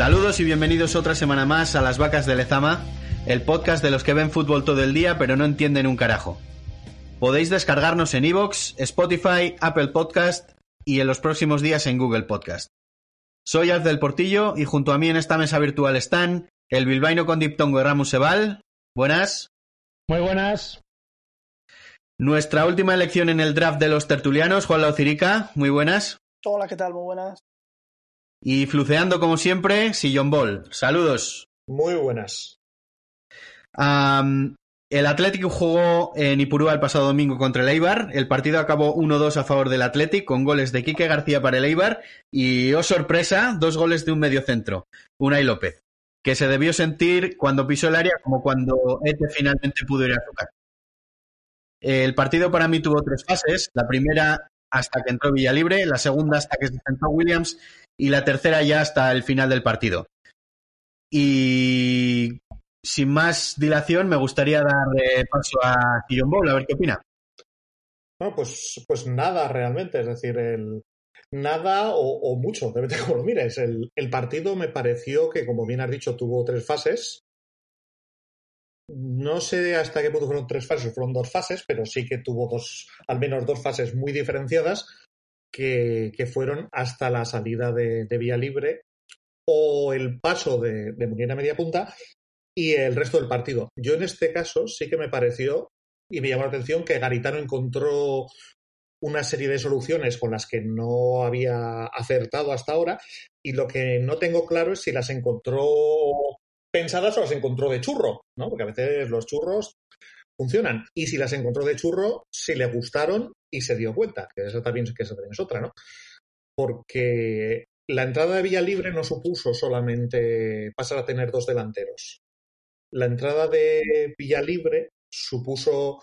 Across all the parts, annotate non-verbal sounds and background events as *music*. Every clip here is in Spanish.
Saludos y bienvenidos otra semana más a Las Vacas de Lezama, el podcast de los que ven fútbol todo el día pero no entienden un carajo. Podéis descargarnos en iVoox, Spotify, Apple Podcast y en los próximos días en Google Podcast. Soy Alf del Portillo y junto a mí en esta mesa virtual están el bilbaíno con diptongo de Ramus Sebal. Buenas. Muy buenas. Nuestra última elección en el draft de los tertulianos, Juan Laucirica. Muy buenas. Hola, ¿qué tal? Muy buenas. Y fluceando como siempre, Sillon Ball. Saludos. Muy buenas. El Atlético jugó en Ipurúa el pasado domingo contra el Eibar. El partido acabó 1-2 a favor del Athletic con goles de Quique García para el Eibar y, oh sorpresa, dos goles de un mediocentro, Unai López, que se debió sentir cuando pisó el área como cuando este finalmente pudo ir a tocar. El partido para mí tuvo tres fases. La primera hasta que entró Villalibre, la segunda hasta que se sentó Williams y la tercera ya hasta el final del partido. Y sin más dilación, me gustaría dar eh, paso a Guillaume Bowl, a ver qué opina. Bueno, pues, pues nada realmente, es decir, el nada o, o mucho, *laughs* depende de cómo lo mires. El, el partido me pareció que, como bien has dicho, tuvo tres fases. No sé hasta qué punto fueron tres fases, fueron dos fases, pero sí que tuvo dos, al menos dos fases muy diferenciadas que, fueron hasta la salida de, de vía libre o el paso de, de Munier a media punta y el resto del partido. Yo en este caso sí que me pareció y me llamó la atención que Garitano encontró una serie de soluciones con las que no había acertado hasta ahora y lo que no tengo claro es si las encontró pensadas o las encontró de churro, ¿no? Porque a veces los churros funcionan y si las encontró de churro, si le gustaron y se dio cuenta, que eso también, que eso también es otra, ¿no? Porque la entrada de Villa Libre no supuso solamente pasar a tener dos delanteros. La entrada de Villa Libre supuso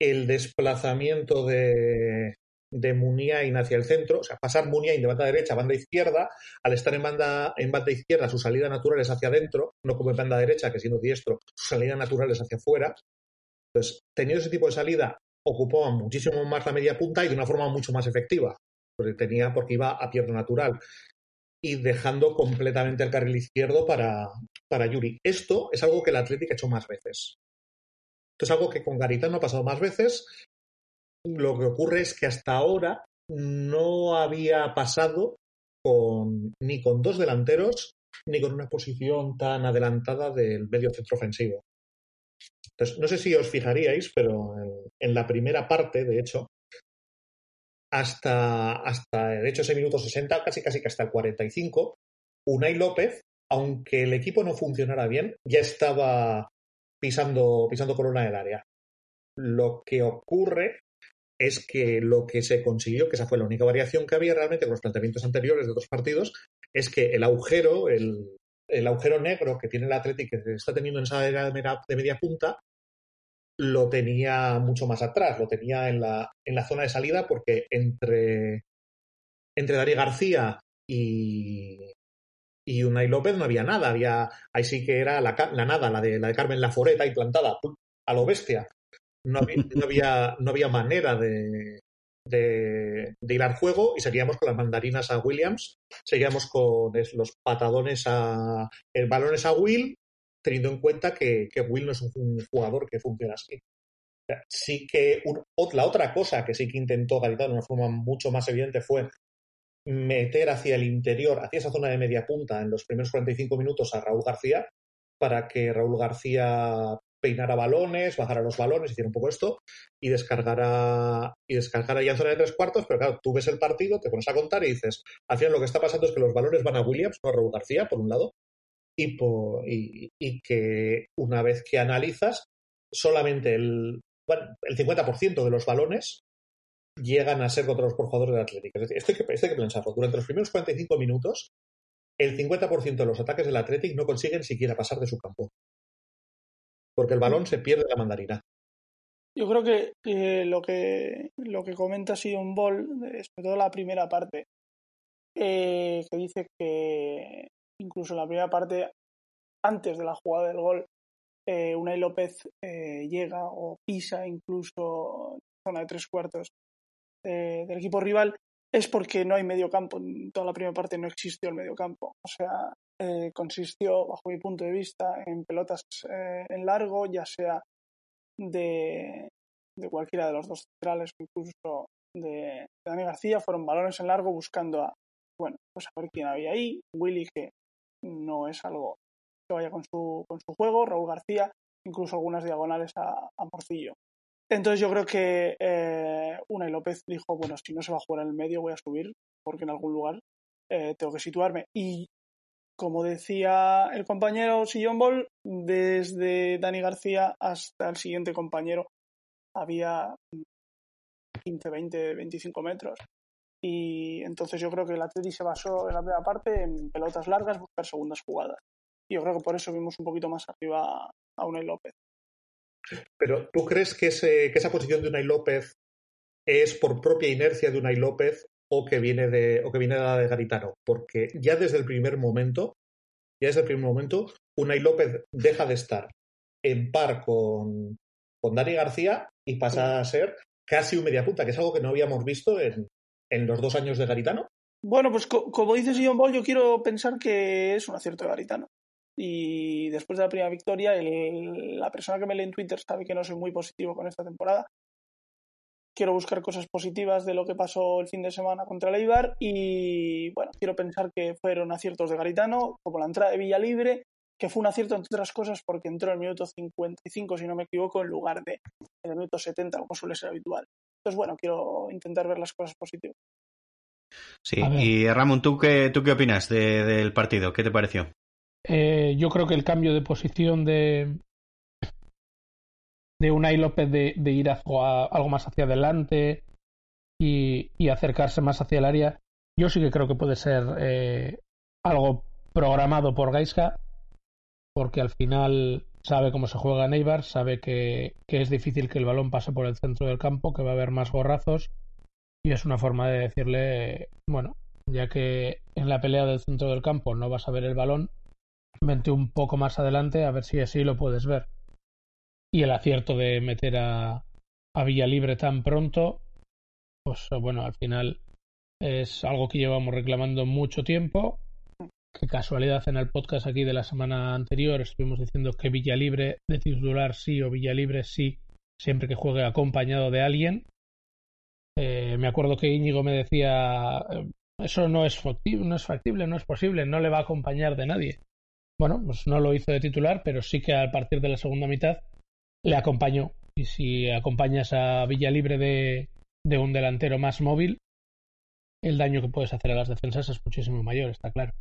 el desplazamiento de, de Muniain hacia el centro, o sea, pasar Muniain de banda derecha a banda izquierda, al estar en banda, en banda izquierda su salida natural es hacia adentro, no como en banda derecha, que siendo diestro, su salida natural es hacia afuera. Entonces, teniendo ese tipo de salida, ocupaba muchísimo más la media punta y de una forma mucho más efectiva, porque tenía, porque iba a pierna natural y dejando completamente el carril izquierdo para, para Yuri. Esto es algo que el Atlético ha hecho más veces. Esto es algo que con Garitano ha pasado más veces. Lo que ocurre es que hasta ahora no había pasado con, ni con dos delanteros ni con una posición tan adelantada del medio centro ofensivo. Entonces, no sé si os fijaríais, pero en, en la primera parte, de hecho, hasta, hasta de hecho ese minuto 60, casi casi que hasta el 45, Unai López, aunque el equipo no funcionara bien, ya estaba pisando, pisando corona del área. Lo que ocurre es que lo que se consiguió, que esa fue la única variación que había realmente con los planteamientos anteriores de otros partidos, es que el agujero, el, el agujero negro que tiene el Atlético que está teniendo en esa de media, de media punta, lo tenía mucho más atrás, lo tenía en la, en la zona de salida porque entre, entre García y, y Unai López no había nada, había, ahí sí que era la, la nada, la de, la de Carmen Laforeta implantada a lo bestia. No había, no había manera de, de, de, al juego y seguíamos con las mandarinas a Williams, seguíamos con los patadones a el balones a Will, teniendo en cuenta que, Will no es un, jugador que funciona así. Sí que la otra cosa que sí que intentó Garitano de una forma mucho más evidente fue meter hacia el interior, hacia esa zona de media punta en los primeros 45 minutos a Raúl García para que Raúl García peinara balones, bajara los balones, hiciera un poco esto y descargara, y descargara ya en zona de tres cuartos, pero claro, tú ves el partido, te pones a contar y dices, al final lo que está pasando es que los balones van a Williams, no a Raúl García, por un lado, y, que una vez que analizas, solamente el, bueno, el 50% de los balones llegan a ser controlados por jugadores del Atlético. Es decir, esto hay, que, esto hay que pensarlo. Durante los primeros 45 minutos, el 50% de los ataques del Atlético no consiguen siquiera pasar de su campo. Porque el balón se pierde la mandarina. Yo creo que eh, lo que lo que comenta Sion Ball, sobre todo la primera parte, eh, que dice que incluso en la primera parte, antes de la jugada del gol, eh, Unai López eh, llega o pisa incluso zona de tres cuartos eh, del equipo rival, es porque no hay medio campo. En toda la primera parte no existió el medio campo. O sea, eh, consistió, bajo mi punto de vista, en pelotas eh, en largo, ya sea de, cualquiera de los dos centrales incluso de, Dani García, fueron balones en largo buscando a, bueno, pues a ver quién había ahí. Willy, que no es algo que vaya con su, con su juego, Raúl García, incluso algunas diagonales a, Morcillo. Entonces yo creo que eh, Unai López dijo, bueno, si no se va a jugar en el medio voy a subir porque en algún lugar eh, tengo que situarme. Y como decía el compañero Sillon Ball, desde Dani García hasta el siguiente compañero había 15, 20, 25 metros. Y entonces yo creo que el Atleti se basó en la primera parte en pelotas largas, buscar segundas jugadas. Y yo creo que por eso vimos un poquito más arriba a Unai López. Pero ¿tú crees que, ese, que esa posición de Unai López es por propia inercia de Unai López o que viene de, o que viene de la de Garitano? Porque ya desde el primer momento, ya desde el primer momento, Unai López deja de estar en par con, con Dani García y pasa a ser casi un media punta, que es algo que no habíamos visto en, en los dos años de Garitano. Bueno, pues co como dice Sion Ball, yo quiero pensar que es un acierto de Garitano. Y después de la primera victoria, el, la persona que me lee en Twitter sabe que no soy muy positivo con esta temporada. Quiero buscar cosas positivas de lo que pasó el fin de semana contra el Eibar y bueno, quiero pensar que fueron aciertos de Garitano, como la entrada de Villalibre, que fue un acierto entre otras cosas porque entró en el minuto 55, si no me equivoco, en lugar de en el minuto 70, como suele ser habitual. Entonces, bueno, quiero intentar ver las cosas positivas. Sí, y Ramón, ¿tú qué, tú qué opinas de, del partido? ¿Qué te pareció? Eh, yo creo que el cambio de posición de, de Unai López de, ir hacia, algo más hacia adelante y, acercarse más hacia el área, yo sí que creo que puede ser eh, algo programado por Gaisca, porque al final sabe cómo se juega Neibar, sabe que, que es difícil que el balón pase por el centro del campo, que va a haber más gorrazos, y es una forma de decirle, bueno, ya que en la pelea del centro del campo no vas a ver el balón, vente un poco más adelante a ver si así lo puedes ver. Y el acierto de meter a, Villa Libre tan pronto, pues bueno, al final es algo que llevamos reclamando mucho tiempo. Qué casualidad en el podcast aquí de la semana anterior estuvimos diciendo que Villa Libre de titular sí o Villa Libre sí, siempre que juegue acompañado de alguien. Eh, me acuerdo que Íñigo me decía eso no es factible, no es factible, no es posible, no le va a acompañar de nadie. Bueno, pues no lo hizo de titular, pero sí que a partir de la segunda mitad le acompañó. Y si acompañas a Villa Libre de, de un delantero más móvil, el daño que puedes hacer a las defensas es muchísimo mayor, está claro.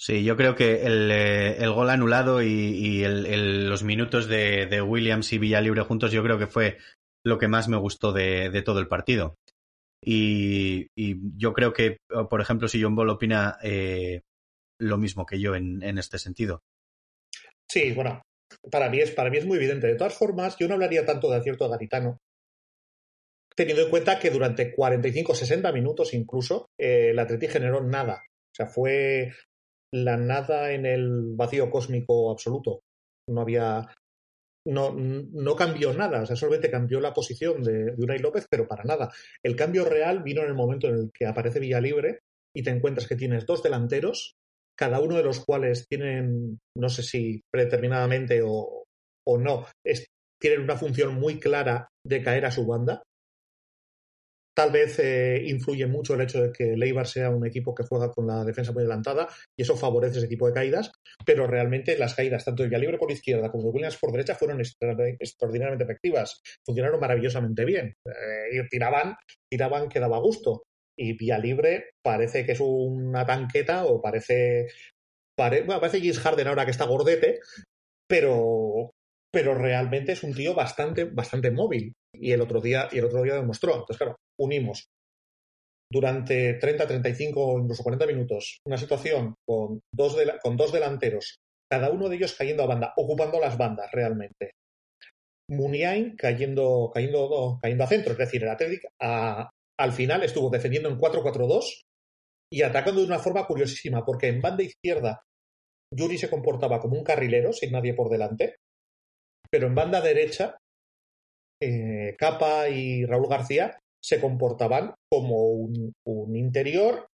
Sí, yo creo que el, el gol anulado y, y el, el, los minutos de, de, Williams y Villalibre juntos, yo creo que fue lo que más me gustó de, de todo el partido. Y, y, yo creo que, por ejemplo, si John Ball opina eh, lo mismo que yo en, en, este sentido. Sí, bueno, para mí, es, para mí es muy evidente. De todas formas, yo no hablaría tanto de acierto garitano, teniendo en cuenta que durante 45, 60 minutos incluso, eh, el Atleti generó nada. O sea, fue la nada en el vacío cósmico absoluto. No había. No, no cambió nada, o sea, solamente cambió la posición de, de Unai López, pero para nada. El cambio real vino en el momento en el que aparece Villalibre y te encuentras que tienes dos delanteros cada uno de los cuales tienen, no sé si predeterminadamente o, o no, tienen una función muy clara de caer a su banda. Tal vez eh, influye mucho el hecho de que Leibar sea un equipo que juega con la defensa muy adelantada y eso favorece ese tipo de caídas, pero realmente las caídas tanto de Villalibre por izquierda como de Williams por derecha fueron extraordinariamente efectivas, funcionaron maravillosamente bien, eh, tiraban, tiraban que daba gusto y vía libre parece que es una tanqueta o parece pare, bueno, parece James Harden ahora que está gordete pero pero realmente es un tío bastante bastante móvil. Y el otro día y el otro día demostró. Entonces claro unimos durante 30, 35 o incluso 40 minutos una situación con dos, con dos delanteros cada uno de ellos cayendo a banda ocupando las bandas realmente. Muniain cayendo, cayendo, cayendo a centro, es decir, el Atlético a, al final estuvo defendiendo en 4-4-2 y atacando de una forma curiosísima, porque en banda izquierda Yuri se comportaba como un carrilero, sin nadie por delante, pero en banda derecha eh, Capa y Raúl García se comportaban como un, interior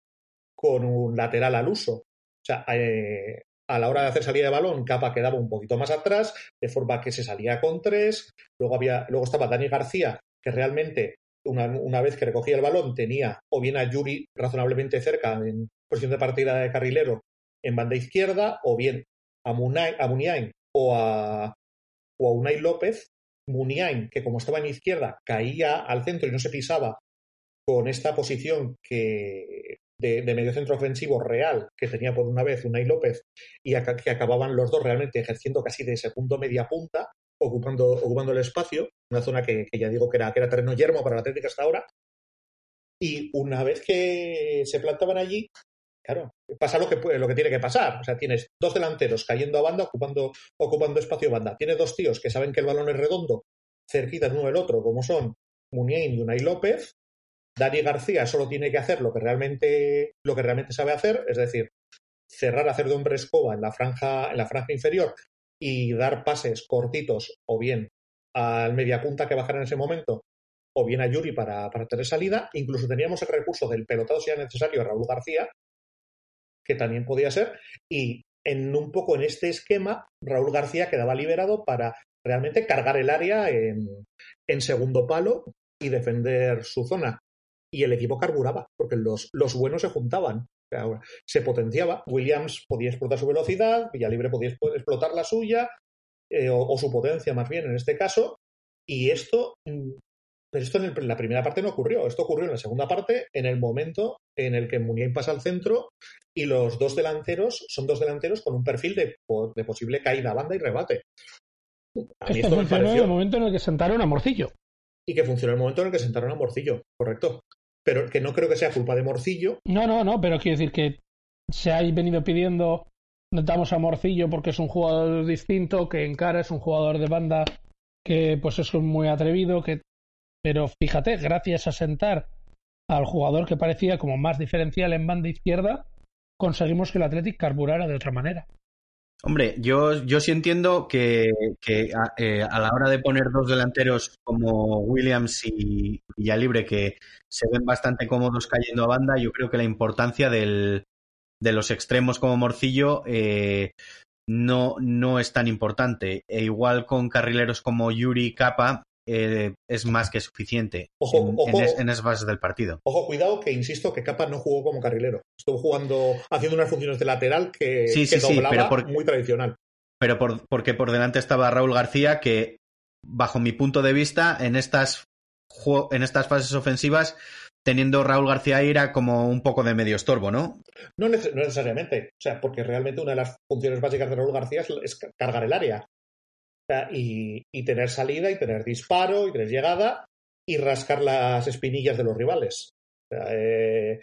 con un lateral al uso. O sea, eh, a la hora de hacer salida de balón, Capa quedaba un poquito más atrás, de forma que se salía con tres. Luego, había, luego estaba Dani García, que realmente, una, una vez que recogía el balón, tenía o bien a Yuri razonablemente cerca en posición de partida de carrilero en banda izquierda, o bien a, Munay, a Muniain o a, o a Unai López. Muniain, que como estaba en izquierda, caía al centro y no se pisaba con esta posición que de, medio centro ofensivo real que tenía por una vez Unai López y que acababan los dos realmente ejerciendo casi de segundo media punta, ocupando, ocupando el espacio, una zona que, que ya digo que era, que era terreno yermo para la Atlética hasta ahora. Y una vez que se plantaban allí, Claro, pasa lo que, lo que tiene que pasar. O sea, tienes dos delanteros cayendo a banda, ocupando, ocupando espacio banda. Tienes dos tíos que saben que el balón es redondo, cerquita uno del otro, como son Muniain y Unai López. Dani García solo tiene que hacer lo que realmente, lo que realmente sabe hacer, es decir, cerrar, hacer de hombre escoba en la franja, en la franja inferior y dar pases cortitos o bien al media punta que bajar en ese momento o bien a Yuri para, para tener salida. Incluso teníamos el recurso del pelotado si era necesario a Raúl García, que también podía ser, y en un poco en este esquema, Raúl García quedaba liberado para realmente cargar el área en, en segundo palo y defender su zona. Y el equipo carburaba, porque los, los buenos se juntaban. Se potenciaba. Williams podía explotar su velocidad, Villalibre podía explotar la suya, eh, o, o, su potencia más bien en este caso. Y esto pero esto en, el, la primera parte no ocurrió. Esto ocurrió en la segunda parte, en el momento en el que Muniain pasa al centro y los dos delanteros son dos delanteros con un perfil de, de posible caída a banda y rebate. A mí esto, funcionó pareció... en el momento en el que sentaron a Morcillo. Y que funcionó en el momento en el que sentaron a Morcillo, correcto. Pero que no creo que sea culpa de Morcillo. No, no, no, pero quiero decir que se ha venido pidiendo, notamos a Morcillo porque es un jugador distinto, que en cara es un jugador de banda que pues es muy atrevido, que pero fíjate, gracias a sentar al jugador que parecía como más diferencial en banda izquierda, conseguimos que el Athletic carburara de otra manera. Hombre, yo, yo sí entiendo que, que a, eh, a, la hora de poner dos delanteros como Williams y Villalibre, que se ven bastante cómodos cayendo a banda, yo creo que la importancia del, de los extremos como Morcillo eh, no, no es tan importante. E igual con carrileros como Yuri Capa, eh, es más que suficiente ojo, en, ojo, en, es, en, esas bases del partido. Ojo, cuidado, que insisto que Capa no jugó como carrilero. Estuvo jugando, haciendo unas funciones de lateral que, sí, doblaba sí, pero por, muy tradicional. Pero por, porque por delante estaba Raúl García, que bajo mi punto de vista, en estas, en estas fases ofensivas, teniendo Raúl García era como un poco de medio estorbo, ¿no? No, neces no necesariamente. O sea, porque realmente una de las funciones básicas de Raúl García es cargar el área. Y, tener salida y tener disparo y tener llegada y rascar las espinillas de los rivales. Eh,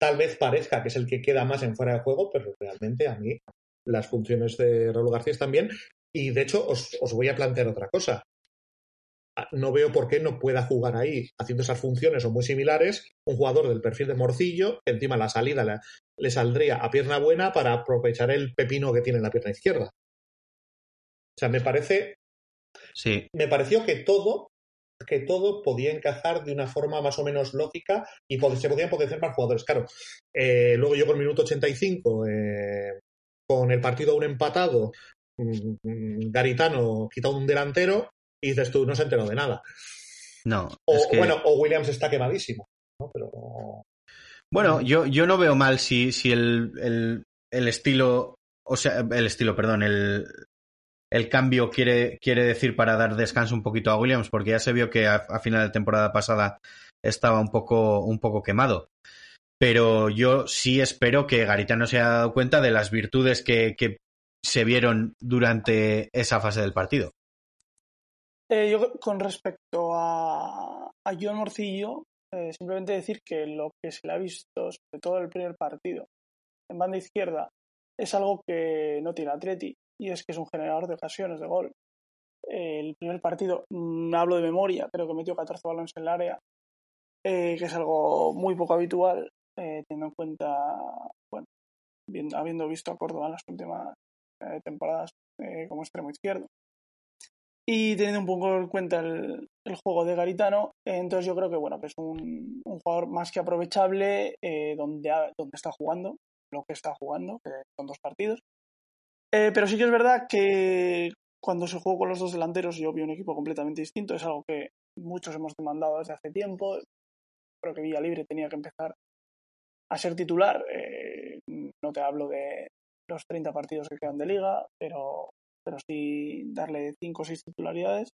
tal vez parezca que es el que queda más en fuera de juego, pero realmente a mí las funciones de Raúl García están bien. Y de hecho os, os voy a plantear otra cosa. No veo por qué no pueda jugar ahí haciendo esas funciones o muy similares un jugador del perfil de Morcillo, que encima la salida le saldría a pierna buena para aprovechar el pepino que tiene en la pierna izquierda. O sea, me parece. Sí. Me pareció que todo, que todo podía encajar de una forma más o menos lógica y se podían potenciar más jugadores. Claro, eh, luego llegó el minuto 85, eh, con el partido aún empatado, mmm, Garitano quita un delantero y dices tú, no se enteró de nada. No. O, es que... bueno, o Williams está quemadísimo, ¿no? Pero. Bueno, yo, yo no veo mal si, si el, el, el estilo, o sea, el estilo, perdón, el, el cambio quiere, quiere decir para dar descanso un poquito a Williams, porque ya se vio que a, final de temporada pasada estaba un poco, un poco quemado. Pero yo sí espero que Garitano se haya dado cuenta de las virtudes que, que se vieron durante esa fase del partido. Eh, yo con respecto a, a John Morcillo, eh, simplemente decir que lo que se le ha visto, sobre todo el primer partido, en banda izquierda, es algo que no tiene Atleti y es que es un generador de ocasiones de gol. El primer partido, mm, hablo de memoria, creo que metió 14 balones en el área, eh, que es algo muy poco habitual, eh, teniendo en cuenta, bueno, bien, habiendo visto a Córdoba en las últimas eh, temporadas como extremo izquierdo. Y teniendo un poco en cuenta el, juego de Garitano, entonces yo creo que bueno, que es un, jugador más que aprovechable donde, donde está jugando, lo que está jugando, que son dos partidos. Eh, pero sí que es verdad que cuando se jugó con los dos delanteros yo vi un equipo completamente distinto, es algo que muchos hemos demandado desde hace tiempo. Creo que Villa Libre tenía que empezar a ser titular. Eh, no te hablo de los 30 partidos que quedan de liga, pero, pero sí darle 5 o 6 titularidades.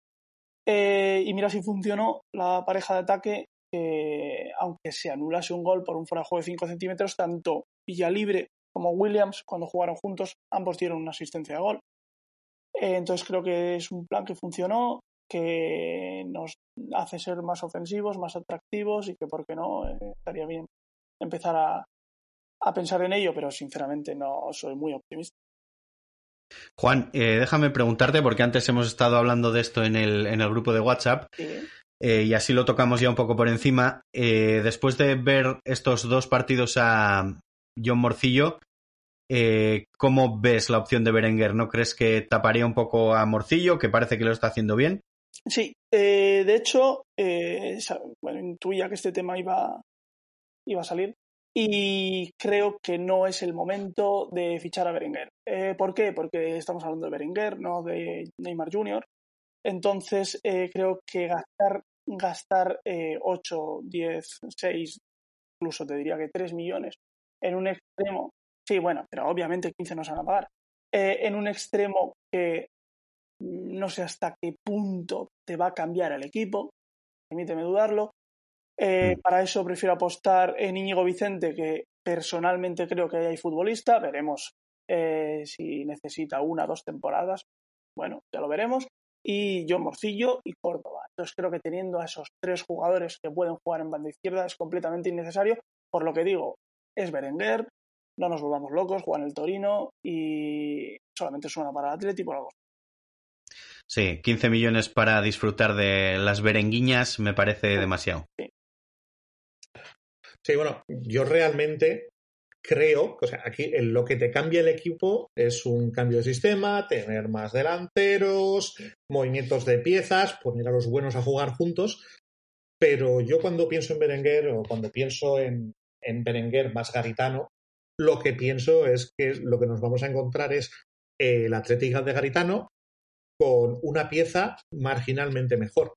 Eh, y mira si funcionó la pareja de ataque, que aunque se anulase un gol por un fuera de juego de 5 centímetros, tanto Villalibre como Williams, cuando jugaron juntos, ambos dieron una asistencia de gol. Eh, entonces creo que es un plan que funcionó, que nos hace ser más ofensivos, más atractivos y que, ¿por qué no? Eh, estaría bien empezar a, a pensar en ello, pero sinceramente no soy muy optimista. Juan, eh, déjame preguntarte, porque antes hemos estado hablando de esto en el, en el grupo de WhatsApp, eh, y así lo tocamos ya un poco por encima. Después de ver estos dos partidos a John Morcillo, ¿cómo ves la opción de Berenguer? ¿No crees que taparía un poco a Morcillo, que parece que lo está haciendo bien? Sí, de hecho, bueno, intuía que este tema iba, iba a salir y creo que no es el momento de fichar a Berenguer. Eh, ¿Por qué? Porque estamos hablando de Berenguer, no de Neymar Jr. Entonces eh, creo que gastar, gastar 8, 10, 6, incluso te diría que 3 millones en un extremo, sí, bueno, pero obviamente 15 no se van a pagar, eh, en un extremo que no sé hasta qué punto te va a cambiar el equipo, permíteme dudarlo, eh, mm. Para eso prefiero apostar en Íñigo Vicente, que personalmente creo que hay futbolista. Veremos eh, si necesita una o dos temporadas. Bueno, ya lo veremos. Y John Morcillo y Córdoba. Entonces creo que teniendo a esos tres jugadores que pueden jugar en banda izquierda es completamente innecesario. Por lo que digo, es Berenguer, no nos volvamos locos, juega en el Torino y solamente suena para el Atlético algo. Sí, 15 millones para disfrutar de las berenguiñas me parece demasiado. Sí. Sí, bueno, yo realmente creo, o sea, aquí lo que te cambia el equipo es un cambio de sistema, tener más delanteros, movimientos de piezas, poner a los buenos a jugar juntos. Pero yo cuando pienso en Berenguer o cuando pienso en, en Berenguer más garitano, lo que pienso es que lo que nos vamos a encontrar es el Atlético de Garitano con una pieza marginalmente mejor.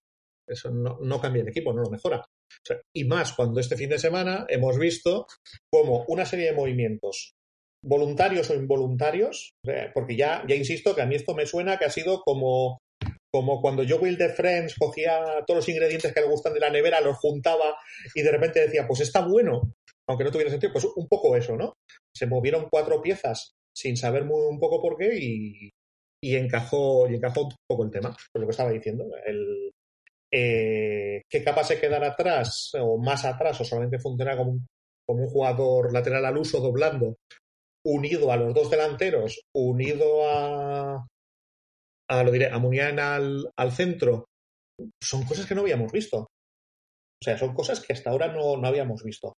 Eso no, no cambia el equipo, no lo mejora y más cuando este fin de semana hemos visto como una serie de movimientos voluntarios o involuntarios, porque ya, ya insisto que a mí esto me suena que ha sido como, como cuando yo Will de Friends cogía todos los ingredientes que le gustan de la nevera, los juntaba y de repente decía, pues está bueno, aunque no tuviera sentido, pues un poco eso, ¿no? Se movieron cuatro piezas sin saber muy un poco por qué y, y encajó, y encajó un poco el tema, por lo que estaba diciendo. El, eh, que capaz de quedar atrás o más atrás o solamente funciona como un, jugador lateral al uso doblando, unido a los dos delanteros, unido a, a lo diré, a Muniain al, al centro, son cosas que no habíamos visto. O sea, son cosas que hasta ahora no, no habíamos visto.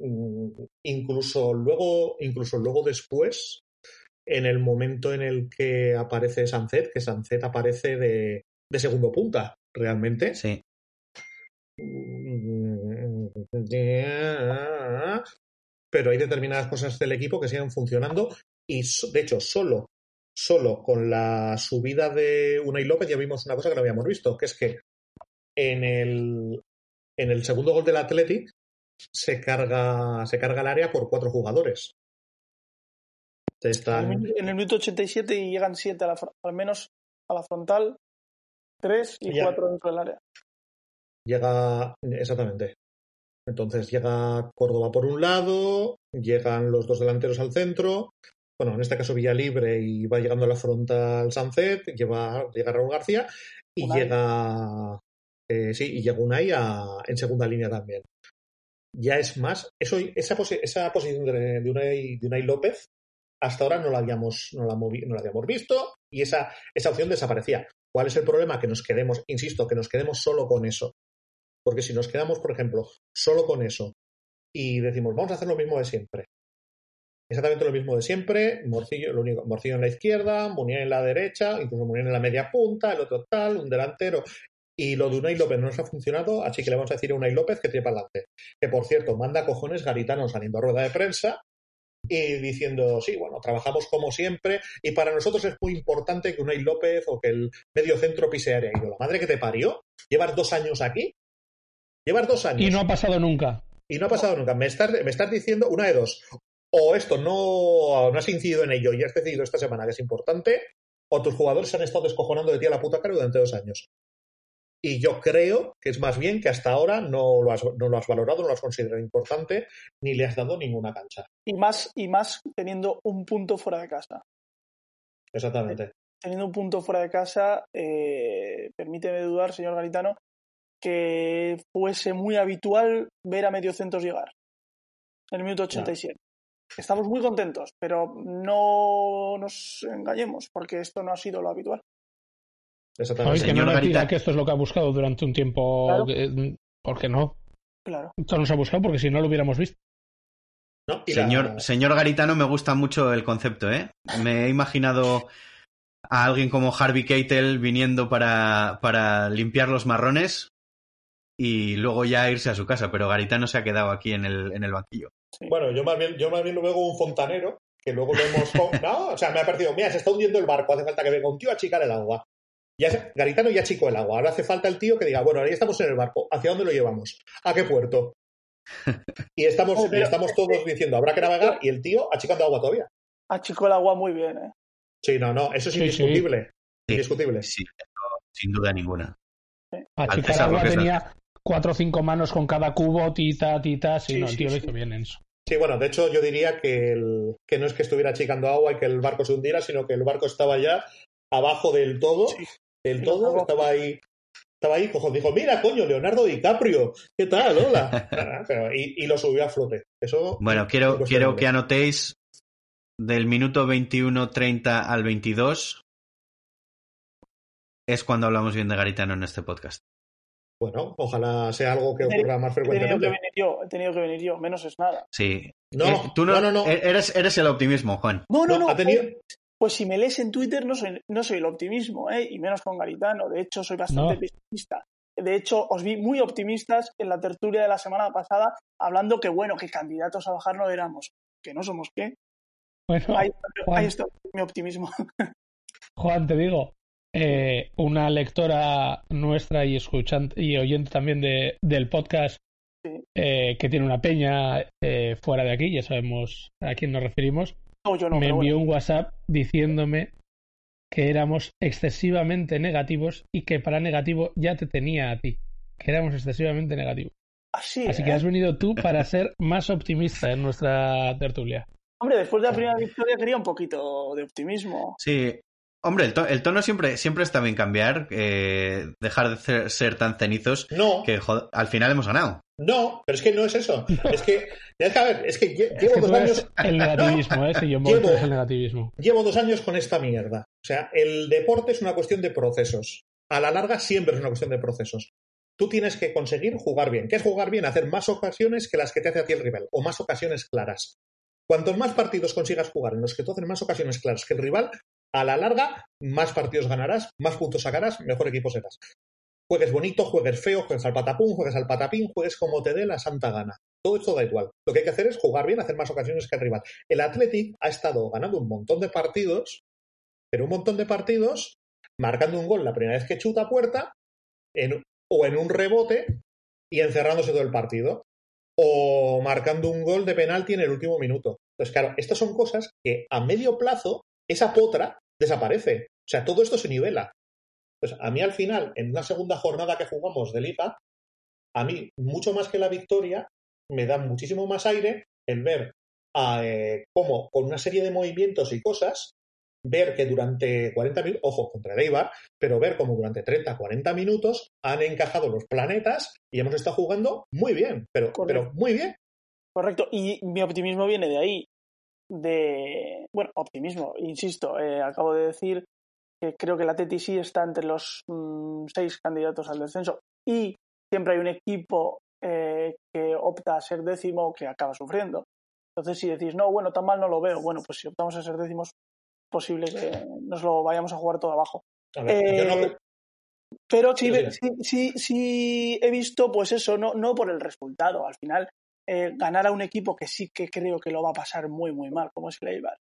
Mm, incluso luego, incluso luego después, en el momento en el que aparece Sancet, que Sancet aparece de, de segundo punta realmente. Sí. Pero hay determinadas cosas del equipo que siguen funcionando y, de hecho, solo, solo con la subida de Unai López ya vimos una cosa que no habíamos visto, que es que en el, en el segundo gol del Athletic se carga, se carga el área por cuatro jugadores. En el minuto 87 y llegan siete al menos a la frontal Tres y cuatro dentro del área. Llega, exactamente. Entonces llega Córdoba por un lado, llegan los dos delanteros al centro. Bueno, en este caso Villa Libre y va llegando a la frontal Sanzet, lleva, llega Raúl García y llega. Eh, sí, y llega Unai en segunda línea también. Ya es más, eso, esa, esa posición de, de, Unai, de Unai López hasta ahora no la habíamos, no la, no la habíamos visto y esa, esa opción desaparecía. ¿Cuál es el problema? Que nos quedemos, insisto, que nos quedemos solo con eso. Porque si nos quedamos, por ejemplo, solo con eso y decimos, vamos a hacer lo mismo de siempre. Exactamente lo mismo de siempre, Morcillo, lo único, Morcillo en la izquierda, Munier en la derecha, incluso Munier en la media punta, el otro tal, un delantero. Y lo de Unai López no nos ha funcionado, así que le vamos a decir a Unai López que tire para adelante. Que por cierto, manda cojones Garitano saliendo a rueda de prensa y diciendo, sí, bueno, trabajamos como siempre y para nosotros es muy importante que Unai López o que el medio centro pise área. Y yo, la madre que te parió, llevas dos años aquí, llevas dos años. Y no ha pasado nunca. Y no ha pasado nunca. Me estás, me estás diciendo una de dos. O esto no, no has incidido en ello y has decidido esta semana que es importante, o tus jugadores se han estado descojonando de ti a la puta cara durante dos años. Y yo creo que es más bien que hasta ahora no lo has, no lo has valorado, no lo has considerado importante, ni le has dado ninguna cancha. Y más, y más teniendo un punto fuera de casa. Exactamente. Teniendo un punto fuera de casa, eh, permíteme dudar, señor Garitano, que fuese muy habitual ver a mediocentros llegar en el minuto 87. Estamos muy contentos, pero no nos engañemos, porque esto no ha sido lo habitual. Exactamente. Ay, que Señor no nos diga que esto es lo que ha buscado durante un tiempo. Claro. que- ¿Por qué no? Claro. Esto nos ha buscado porque si no lo hubiéramos visto. ¿no? Y la- Señor, señor Garitano, me gusta mucho el concepto, ¿eh? Me he imaginado a alguien como Harvey Keitel viniendo para, para limpiar los marrones y luego ya irse a su casa, pero Garitano se ha quedado aquí en el, en el banquillo. Sí. Bueno, yo más bien, yo más bien lo veo como un fontanero, que luego lo hemos. con- *laughs* No, o sea, me ha parecido, mira, se está hundiendo el barco, hace falta que venga un tío a achicar el agua. Ya Garitano ya achicó el agua, ahora hace falta el tío que diga, bueno, ahora ya estamos en el barco, ¿hacia dónde lo llevamos? ¿A qué puerto? *laughs* Y estamos, y todos diciendo, habrá que navegar, y el tío achicando agua todavía. Achicó el agua muy bien, ¿eh? Sí, no, no, eso es Sí, indiscutible. Sí. Indiscutible. Sí, sin duda ninguna. A Al Chicar César lo Agua tenía cuatro o cinco manos con cada cubo, tita, tita. Sí, Sí, no, el sí, tío lo sí. hizo bien en eso. Sí, bueno, de hecho yo diría que, el- que no es que estuviera achicando agua y que el barco se hundiera, sino que el barco estaba ya abajo del todo, Sí, todo, estaba- ahí, estaba ahí, cojo, dijo, mira, coño, Leonardo DiCaprio, ¿qué tal? Hola. *laughs* Y, y lo subió a flote. Eso. Bueno, quiero, quiero que anotéis del minuto 21.30 al 22 es cuando hablamos bien de Garitano en este podcast. Bueno, ojalá sea algo que ocurra más He tenido que frecuentemente. venir yo, he tenido que venir yo, menos es nada. Sí. No, Eh, tú no, no, no, no. e- Eres, eres el optimismo, Juan. No, no, No, no. ha tenido- Pues si me lees en Twitter no soy, no soy el optimismo, ¿eh? y menos con Garitano. De hecho, soy bastante No. pesimista. De hecho, os vi muy optimistas en la tertulia de la semana pasada, hablando que, bueno, que candidatos a bajar no éramos. Que no somos qué. Bueno, Ahí, Juan. ahí está mi optimismo. *laughs* Juan, te digo, eh, una lectora nuestra y escuchante y oyente también de, del podcast Sí. eh, que tiene una peña eh, fuera de aquí, ya sabemos a quién nos referimos, No, yo no, me envió bueno. un WhatsApp diciéndome que éramos excesivamente negativos y que para negativo ya te tenía a ti, que éramos excesivamente negativos. Así, Así ¿eh? que has venido tú para ser más optimista en nuestra tertulia. Hombre, después de la primera victoria quería un poquito de optimismo. Sí. Hombre, el, to- el tono siempre, siempre está bien cambiar, eh, dejar de ser, ser tan cenizos, No, que joder, al final hemos ganado. No, pero es que no es eso. Es que, es que, a ver, es que Es llevo que dos años el negativismo, ¿eh? Si yo Llevo- es el negativismo. llevo dos años con esta mierda. O sea, el deporte es una cuestión de procesos. A la larga siempre es una cuestión de procesos. Tú tienes que conseguir jugar bien. ¿Qué es jugar bien? Hacer más ocasiones que las que te hace a ti el rival, o más ocasiones claras. Cuantos más partidos consigas jugar en los que tú haces más ocasiones claras que el rival, a la larga, más partidos ganarás, más puntos sacarás, mejor equipo serás. Juegues bonito, juegues feo, juegues al patapum, juegues al patapín, juegues como te dé la santa gana. Todo esto da igual. Lo que hay que hacer es jugar bien, hacer más ocasiones que el rival. El Athletic ha estado ganando un montón de partidos, pero un montón de partidos marcando un gol la primera vez que chuta a puerta o en un rebote y encerrándose todo el partido. O marcando un gol de penalti en el último minuto. Entonces, claro, estas son cosas que a medio plazo esa potra desaparece. O sea, todo esto se nivela. Entonces, a mí al final, en una segunda jornada que jugamos de liga, a mí, mucho más que la victoria, me da muchísimo más aire el ver a, eh, cómo con una serie de movimientos y cosas, ver que durante 40 minutos, ojo, contra el Eibar, pero ver cómo durante 30, 40 minutos han encajado los planetas y hemos estado jugando muy bien, pero, Correcto. pero muy bien. Correcto. Y mi optimismo viene de ahí. De. Bueno, optimismo, insisto. eh, acabo de decir que creo que la TTC está entre los mm, seis candidatos al descenso. Y siempre hay un equipo eh, que opta a ser décimo que acaba sufriendo. Entonces, si decís, no, bueno, tan mal no lo veo, bueno, pues si optamos a ser décimos, posible que nos lo vayamos a jugar todo abajo. Ver, Eh, yo no- Pero sí, Sí, sí, sí, sí he visto, pues eso, no, no por el resultado. Al final, eh, ganar a un equipo que sí que creo que lo va a pasar muy, muy mal, como es el Eibar.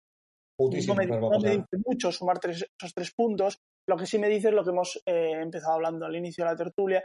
Putísimo, no me, no dice mucho sumar tres- esos tres puntos. Lo que sí me dice es lo que hemos eh, empezado hablando al inicio de la tertulia,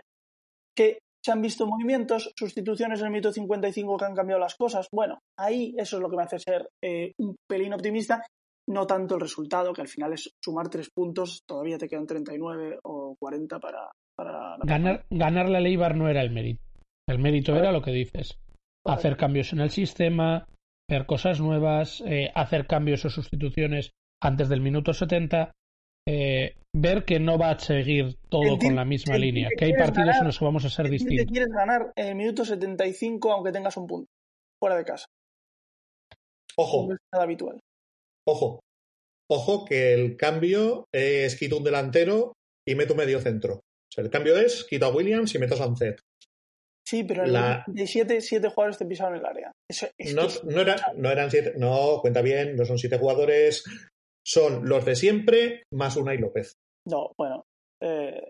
que se han visto movimientos, sustituciones en el minuto 55 que han cambiado las cosas. Bueno, ahí eso es lo que me hace ser eh, un pelín optimista, no tanto el resultado, que al final es sumar tres puntos, todavía te quedan 39 o 40 para... para la Ganar, ganarle al Eibar no era el mérito. El mérito era lo que dices. Hacer cambios en el sistema, ver cosas nuevas, eh, hacer cambios o sustituciones antes del minuto 70, eh, ver que no va a seguir todo con la misma línea, que que hay partidos ganar, en los que vamos a ser Sentir que distintos. quieres ganar en el minuto 75 aunque tengas un punto, fuera de casa. Ojo, No es nada habitual. ojo. Ojo que el cambio es quito un delantero y meto un medio centro. O sea, el cambio es quito a Williams y meto a Sancet. Sí, pero en La- el 97, siete jugadores te pisaron el área. Eso, es No, que no, era- no eran siete, no, cuenta bien, no son siete jugadores, son los de siempre más Unai López. No, bueno. Eh,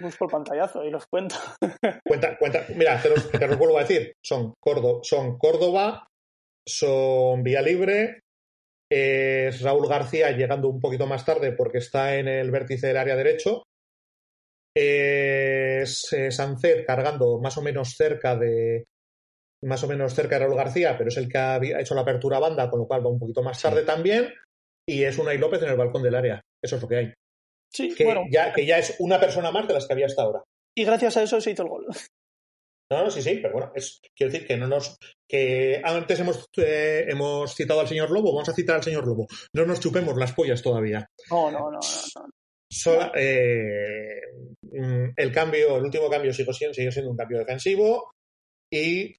busco el pantallazo y los cuento. *laughs* Cuenta, cuenta, mira, te los, te los vuelvo a decir, son, Córdoba, son Córdoba, son Vía Libre, es Raúl García llegando un poquito más tarde porque está en el vértice del área derecho, eh, Sancet cargando más o menos cerca de más o menos cerca de Raúl García, pero es el que ha hecho la apertura a banda, con lo cual va un poquito más tarde también, y es Unai López en el balcón del área. Eso es lo que hay. Sí, Que, bueno. ya, que ya es una persona más de las que había hasta ahora. Y gracias a eso se hizo el gol. *laughs* No, no, sí, sí, pero bueno, es, quiero decir que no nos. que antes hemos, eh, hemos citado al señor Lobo, vamos a citar al señor Lobo. No nos chupemos las pollas todavía. No, no, no, no. no. Sola- eh, mm, el cambio, el último cambio sigue siendo, sigue siendo un cambio defensivo y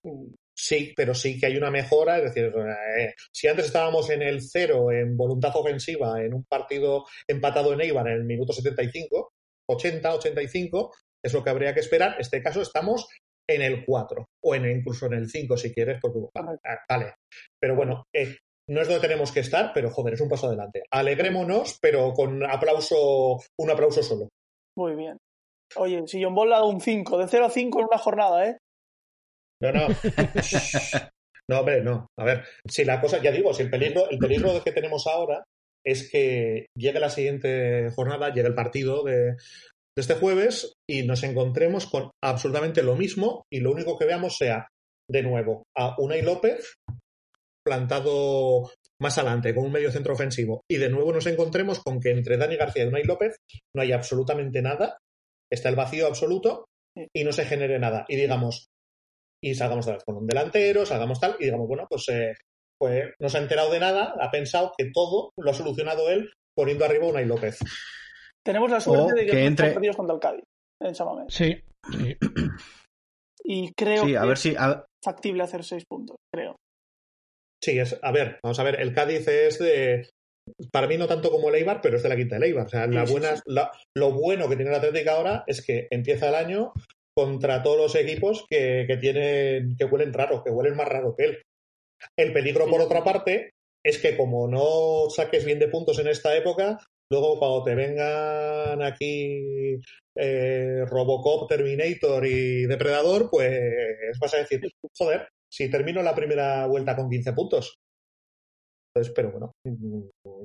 sí, pero sí que hay una mejora. Es decir, eh, si antes estábamos en el cero en voluntad ofensiva en un partido empatado en Eibar en el minuto 75, 80, 85, es lo que habría que esperar. En este caso estamos en el 4 o en, incluso en el 5 si quieres, porque ah, vale. Pero bueno, eh, no es donde tenemos que estar, pero joder, es un paso adelante. Alegrémonos, pero con aplauso, un aplauso solo. Muy bien. Oye, si John Ball le ha dado un 5, de 0 a 5 en una jornada, ¿eh? No, no. *laughs* No, hombre, no. A ver, si la cosa, ya digo, si el peligro, el peligro que tenemos ahora es que llegue la siguiente jornada, llegue el partido de, de este jueves y nos encontremos con absolutamente lo mismo y lo único que veamos sea, de nuevo, a Unai López plantado más adelante con un medio centro ofensivo y de nuevo nos encontremos con que entre Dani García y Unai López no hay absolutamente nada, está el vacío absoluto y no se genere nada. Y digamos, y salgamos vez con un delantero, salgamos tal, y digamos, bueno, pues, eh, pues no se ha enterado de nada, ha pensado que todo lo ha solucionado él poniendo arriba a Unai López. Tenemos la suerte O de que, que entre- perdidos contra el Cádiz en Samamés. Sí, sí. Y creo Sí, que a ver si. a- es factible hacer 6 puntos, creo. Sí, es, a ver, vamos a ver, el Cádiz es de, para mí no tanto como el Eibar, pero es de la quinta del Eibar. O sea, la buena, la- lo bueno que tiene el Atlético ahora es que empieza el año contra todos los equipos que, que tienen, que huelen raro, que huelen más raro que él. El peligro, por otra parte, es que como no saques bien de puntos en esta época, luego cuando te vengan aquí eh, Robocop, Terminator y Depredador, pues vas a decir, joder, si termino la primera vuelta con 15 puntos. Entonces, pero bueno,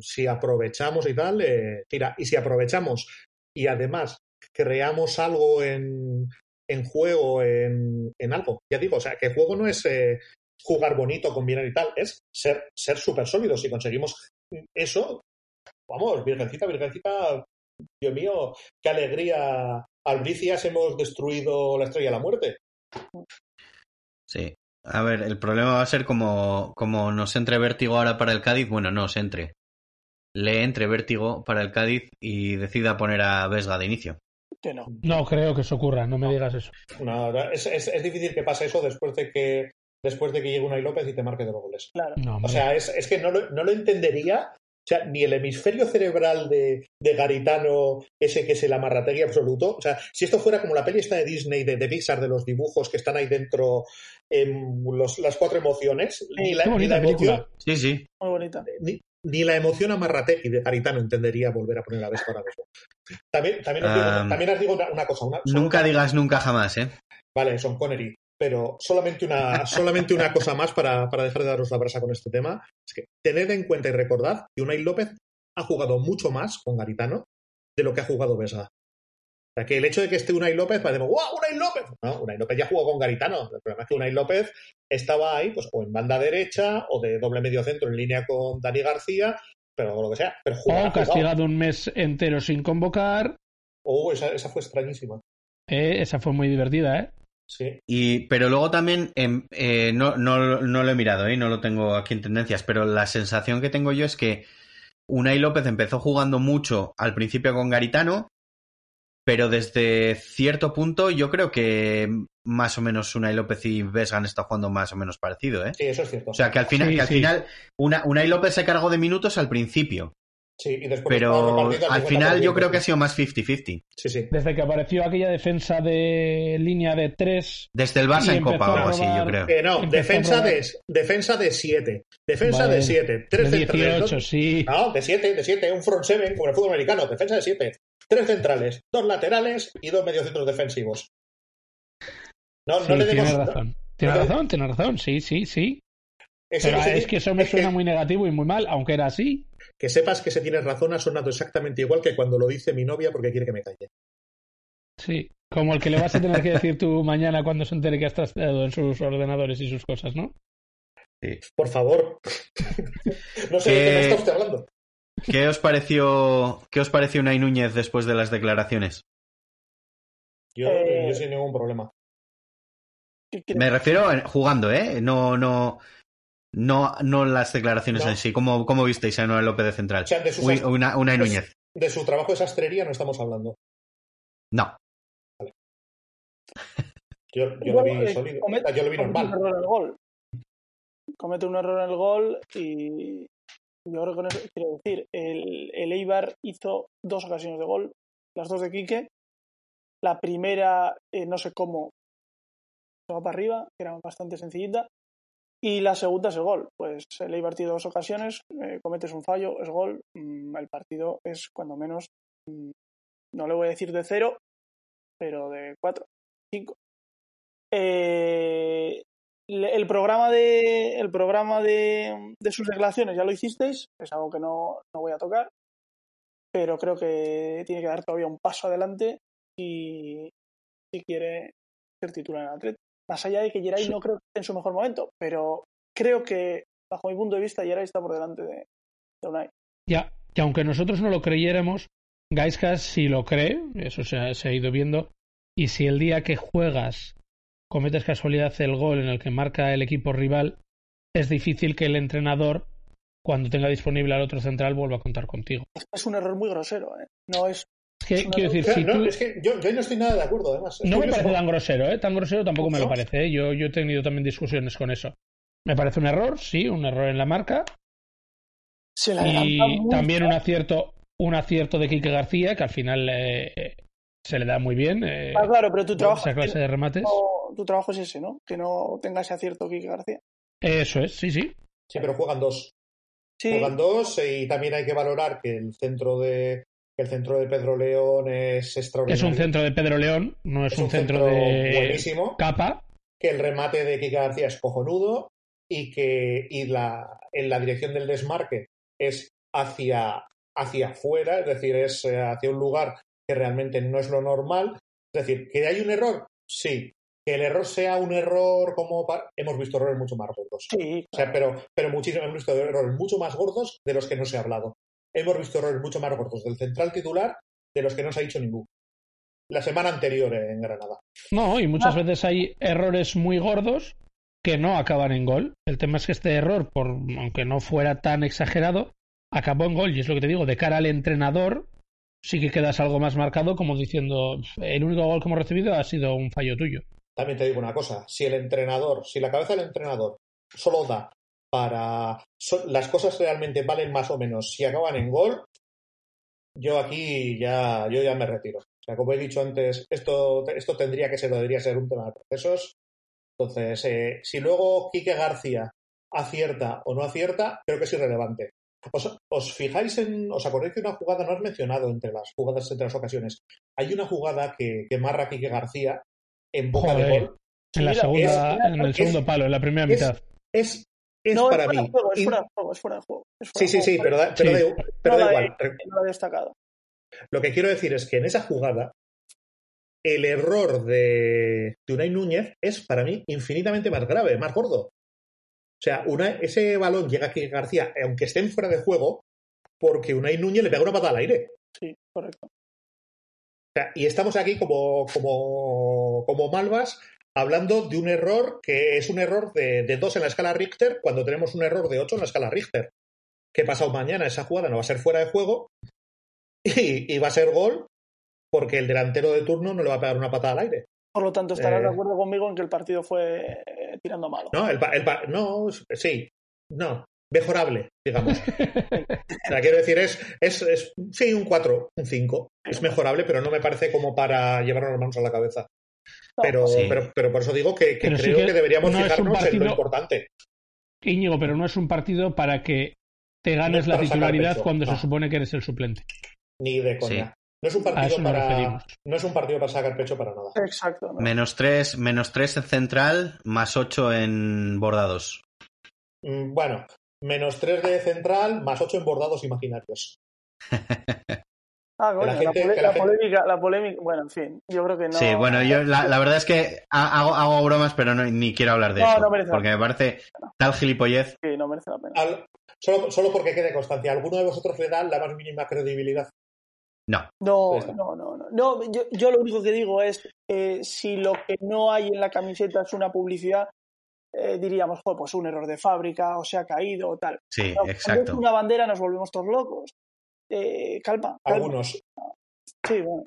si aprovechamos y tal, eh, tira. Y si aprovechamos y además creamos algo en, en juego, en, en algo, ya digo, o sea, que juego no es eh, jugar bonito, combinar y tal, es ser ser súper sólidos. Si conseguimos eso, vamos, virgencita, virgencita, Dios mío, qué alegría. Albricias hemos destruido la estrella de la muerte. A ver, el problema va a ser como, como nos entre vértigo ahora para el Cádiz. Bueno, no, se entre. Le entre vértigo para el Cádiz y decida poner a Vesga de inicio. Que no. No creo que eso ocurra, no me digas eso. No, es, es- es difícil que pase eso después de que después de que llegue Unai López y te marque de los goles. Claro. No, O sea, es, es que no lo, no lo entendería. O sea, ni el hemisferio cerebral de, de Garitano, ese que es el amarrategui absoluto. O sea, si esto fuera como la peli esta de Disney, de, de Pixar, de los dibujos que están ahí dentro, en los, las cuatro emociones, ni la, ni bonita la emoción, película. Sí, sí. Muy bonita. ni, ni la emoción amarrategui de Garitano entendería volver a poner a Vespa ahora mismo. También, también, os digo, Um, también os digo una, una cosa. Una, Nunca digas nunca jamás, ¿eh? Vale, Son Connery. Pero solamente una, solamente una cosa más para, para dejar de daros la brasa con este tema. Es que tened en cuenta y recordad que Unai López ha jugado mucho más con Garitano de lo que ha jugado Vesga. O sea, que el hecho de que esté Unai López, parece, ¡guau, Unai López! No, Unai López ya jugó con Garitano. El problema es que Unai López estaba ahí, pues, o en banda derecha, o de doble medio centro en línea con Dani García, pero lo que sea. Pero jugaba, O castigado un mes entero sin convocar. Oh, esa, esa fue extrañísima. Eh, esa fue muy divertida, ¿eh? Sí. Y, pero luego también, em, eh, no, no, no lo he mirado, ¿eh? no lo tengo aquí en tendencias, pero la sensación que tengo yo es que Unai López empezó jugando mucho al principio con Garitano, pero desde cierto punto yo creo que más o menos Unai López y Vesga han estado jugando más o menos parecido, ¿eh? Sí, eso es cierto. O sea que al final, Sí, que al sí. final una, Unai López se cargó de minutos al principio, sí, y después pero al 50%. final yo creo que ha sido más 50-50. Sí, sí. Desde que apareció aquella defensa de línea de tres. Desde el Barça Y en Copa o algo así, yo creo. Eh, no, defensa de, defensa de 7. Defensa Vale. de 7. 3 de centrales. 18, dos- sí. No, de 7, de 7. Un front 7 como el fútbol americano. Defensa de 7. Tres centrales, dos laterales y dos mediocentros defensivos. No, Sí, no le tienes demos. razón. Tienes no le- razón, tienes razón, sí, sí, sí. Pero es que eso me es suena muy negativo y muy mal, aunque era así. Que sepas que se tienes razón ha sonado exactamente igual que cuando lo dice mi novia porque quiere que me calle. Sí. Como el que le vas a tener que decir tú *laughs* mañana cuando se entere que has trasteado en sus ordenadores y sus cosas, ¿no? Por favor. *laughs* no sé de qué me está usted hablando. ¿Qué os pareció, qué os pareció Unai Núñez después de las declaraciones? Yo, Eh, yo sin ningún problema. Me refiero en- jugando, ¿eh? No, no, no, no las declaraciones No. en sí. ¿Cómo, cómo visteis a Noel López de Central? O sea, de Uy, una, pues- Núñez. De su trabajo de sastrería no estamos hablando. No. *laughs* Yo, yo lo vi eh, sólido. yo lo vi comete un normal. error en el gol. Comete un error en el gol y yo creo que con eso quiero decir, el, el Eibar hizo dos ocasiones de gol, las dos de Quique. La primera, eh, no sé cómo, se va para arriba, que era bastante sencillita. Y la segunda es el gol. Pues el Eibar tiene dos ocasiones, eh, cometes un fallo, es gol. mm, el partido es cuando menos, mm, no le voy a decir de cero, pero de cuatro, cinco. Eh, el programa de el programa de, de sus declaraciones ya lo hicisteis, es algo que no, no voy a tocar, pero creo que tiene que dar todavía un paso adelante si, si quiere ser titular en Atlético. Más allá de que Geray Sí. no creo que esté en su mejor momento, pero creo que bajo mi punto de vista Geray está por delante de, de Unai. Ya, y aunque nosotros no lo creyéramos, Gaisca sí lo cree, eso se ha, se ha ido viendo, y si el día que juegas cometes casualidad el gol en el que marca el equipo rival, es difícil que el entrenador, cuando tenga disponible al otro central, vuelva a contar contigo. Es un error muy grosero, ¿eh? No Es que, quiero decir, si no, tú... es que yo, yo no estoy nada de acuerdo, además. Es No me parece tan grosero, ¿eh? Tan grosero tampoco me lo parece, ¿eh? Yo, yo he tenido también discusiones con eso. Me parece un error, sí, un error en la marca. se la Y también un acierto, un acierto de Quique García, que al final eh, se le da muy bien. eh, Ah, claro, pero tu trabajo, esa clase de remates. no- tu trabajo es ese, ¿no? Que no tenga ese acierto Quique García. Eso es, sí, sí. Sí, pero juegan dos. Sí, Juegan dos y también hay que valorar que el centro de el centro de Pedro León es Es extraordinario. un centro de Pedro León, no es, Es un, centro, de buenísimo. capa. Que el remate de Kike García es cojonudo y que y la, en la dirección del desmarque es hacia, hacia afuera, es decir, es eh, hacia un lugar que realmente no es lo normal. Es decir, que hay un error, sí. Que el error sea un error como... Hemos visto errores mucho más gordos. sí, O sea, pero, pero muchísimo, hemos visto errores mucho más gordos de los que no se ha hablado. Hemos visto errores mucho más gordos del central titular de los que no se ha dicho ninguno. La semana anterior en Granada. No, y muchas Ah. veces hay errores muy gordos que no acaban en gol. El tema es que este error, por, aunque no fuera tan exagerado, acabó en gol. Y es lo que te digo, de cara al entrenador, sí que quedas algo más marcado, como diciendo, el único gol que hemos recibido ha sido un fallo tuyo. También te digo una cosa, si el entrenador, si la cabeza del entrenador solo da para so- las cosas realmente valen más o menos si acaban en gol, yo aquí ya yo ya me retiro. O sea, como he dicho antes, esto esto tendría que ser debería ser un tema de procesos. Entonces, eh, si luego Quique García acierta o no acierta, creo que es irrelevante. Os, os fijáis en, os acordáis de una jugada, no has mencionado entre las jugadas, entre las ocasiones. Hay una jugada que, que marra Quique García en boca de gol. En la segunda, es- en el es- segundo palo, en la primera es- mitad. Es, es no, para es fuera mí. de juego, es fuera de juego, es fuera de juego. es fuera Sí, de sí, sí, juego. pero da, pero Sí. da- pero No da he- igual. No lo he destacado. Lo que quiero decir es que en esa jugada, el error de, de Unai Núñez es para mí infinitamente más grave, más gordo. O sea, una- ese balón llega aquí García, aunque estén fuera de juego, porque Unai Núñez le pega una patada al aire. Sí, correcto. O sea, y estamos aquí como, como, como malvas hablando de un error que es un error de, de 2 en la escala Richter cuando tenemos un error de 8 en la escala Richter. ¿Qué pasado mañana? Esa jugada no va a ser fuera de juego y, y va a ser gol porque el delantero de turno no le va a pegar una patada al aire. Por lo tanto, estarás Eh. de acuerdo conmigo en que el partido fue eh, tirando malo. No, el, pa- el pa- no, sí, no, mejorable, digamos. *laughs* O sea, quiero decir, es, es, es sí, un 4, un 5. Es mejorable, pero no me parece como para llevarnos las manos a la cabeza. Pero, Sí. pero, pero por eso digo que, que Pero sí creo que que, deberíamos no es un fijarnos en partido- lo importante. Íñigo, pero no es un partido para que te ganes es la titularidad cuando no. se supone que eres el suplente. Ni de coña. No es un partido para. No es un partido para sacar pecho para nada. Exacto. ¿no? Menos 3, menos 3 en central, más 8 en bordados. Mm, Bueno, menos 3 de central, más 8 en bordados imaginarios. *laughs* Ah, la coño, la, gente- pole- que la la gente- polémica, la polémica. Bueno, en fin, yo creo que no. Sí, bueno, yo la, la verdad es que ha- hago, hago bromas, pero no, ni quiero hablar de No, eso. no merece la porque me parece tal gilipollez. Sí, no merece la pena. Al- solo, solo porque quede constancia, ¿alguno de vosotros le da la más mínima credibilidad? No. No, no, no, no. no yo, yo lo único que digo es, eh, si lo que no hay en la camiseta es una publicidad, eh, diríamos, "Joder, pues un error de fábrica, o se ha caído, o tal. Sí, cuando exacto. es una bandera nos volvemos todos locos. Eh, calma, calma. Algunos. Sí, bueno.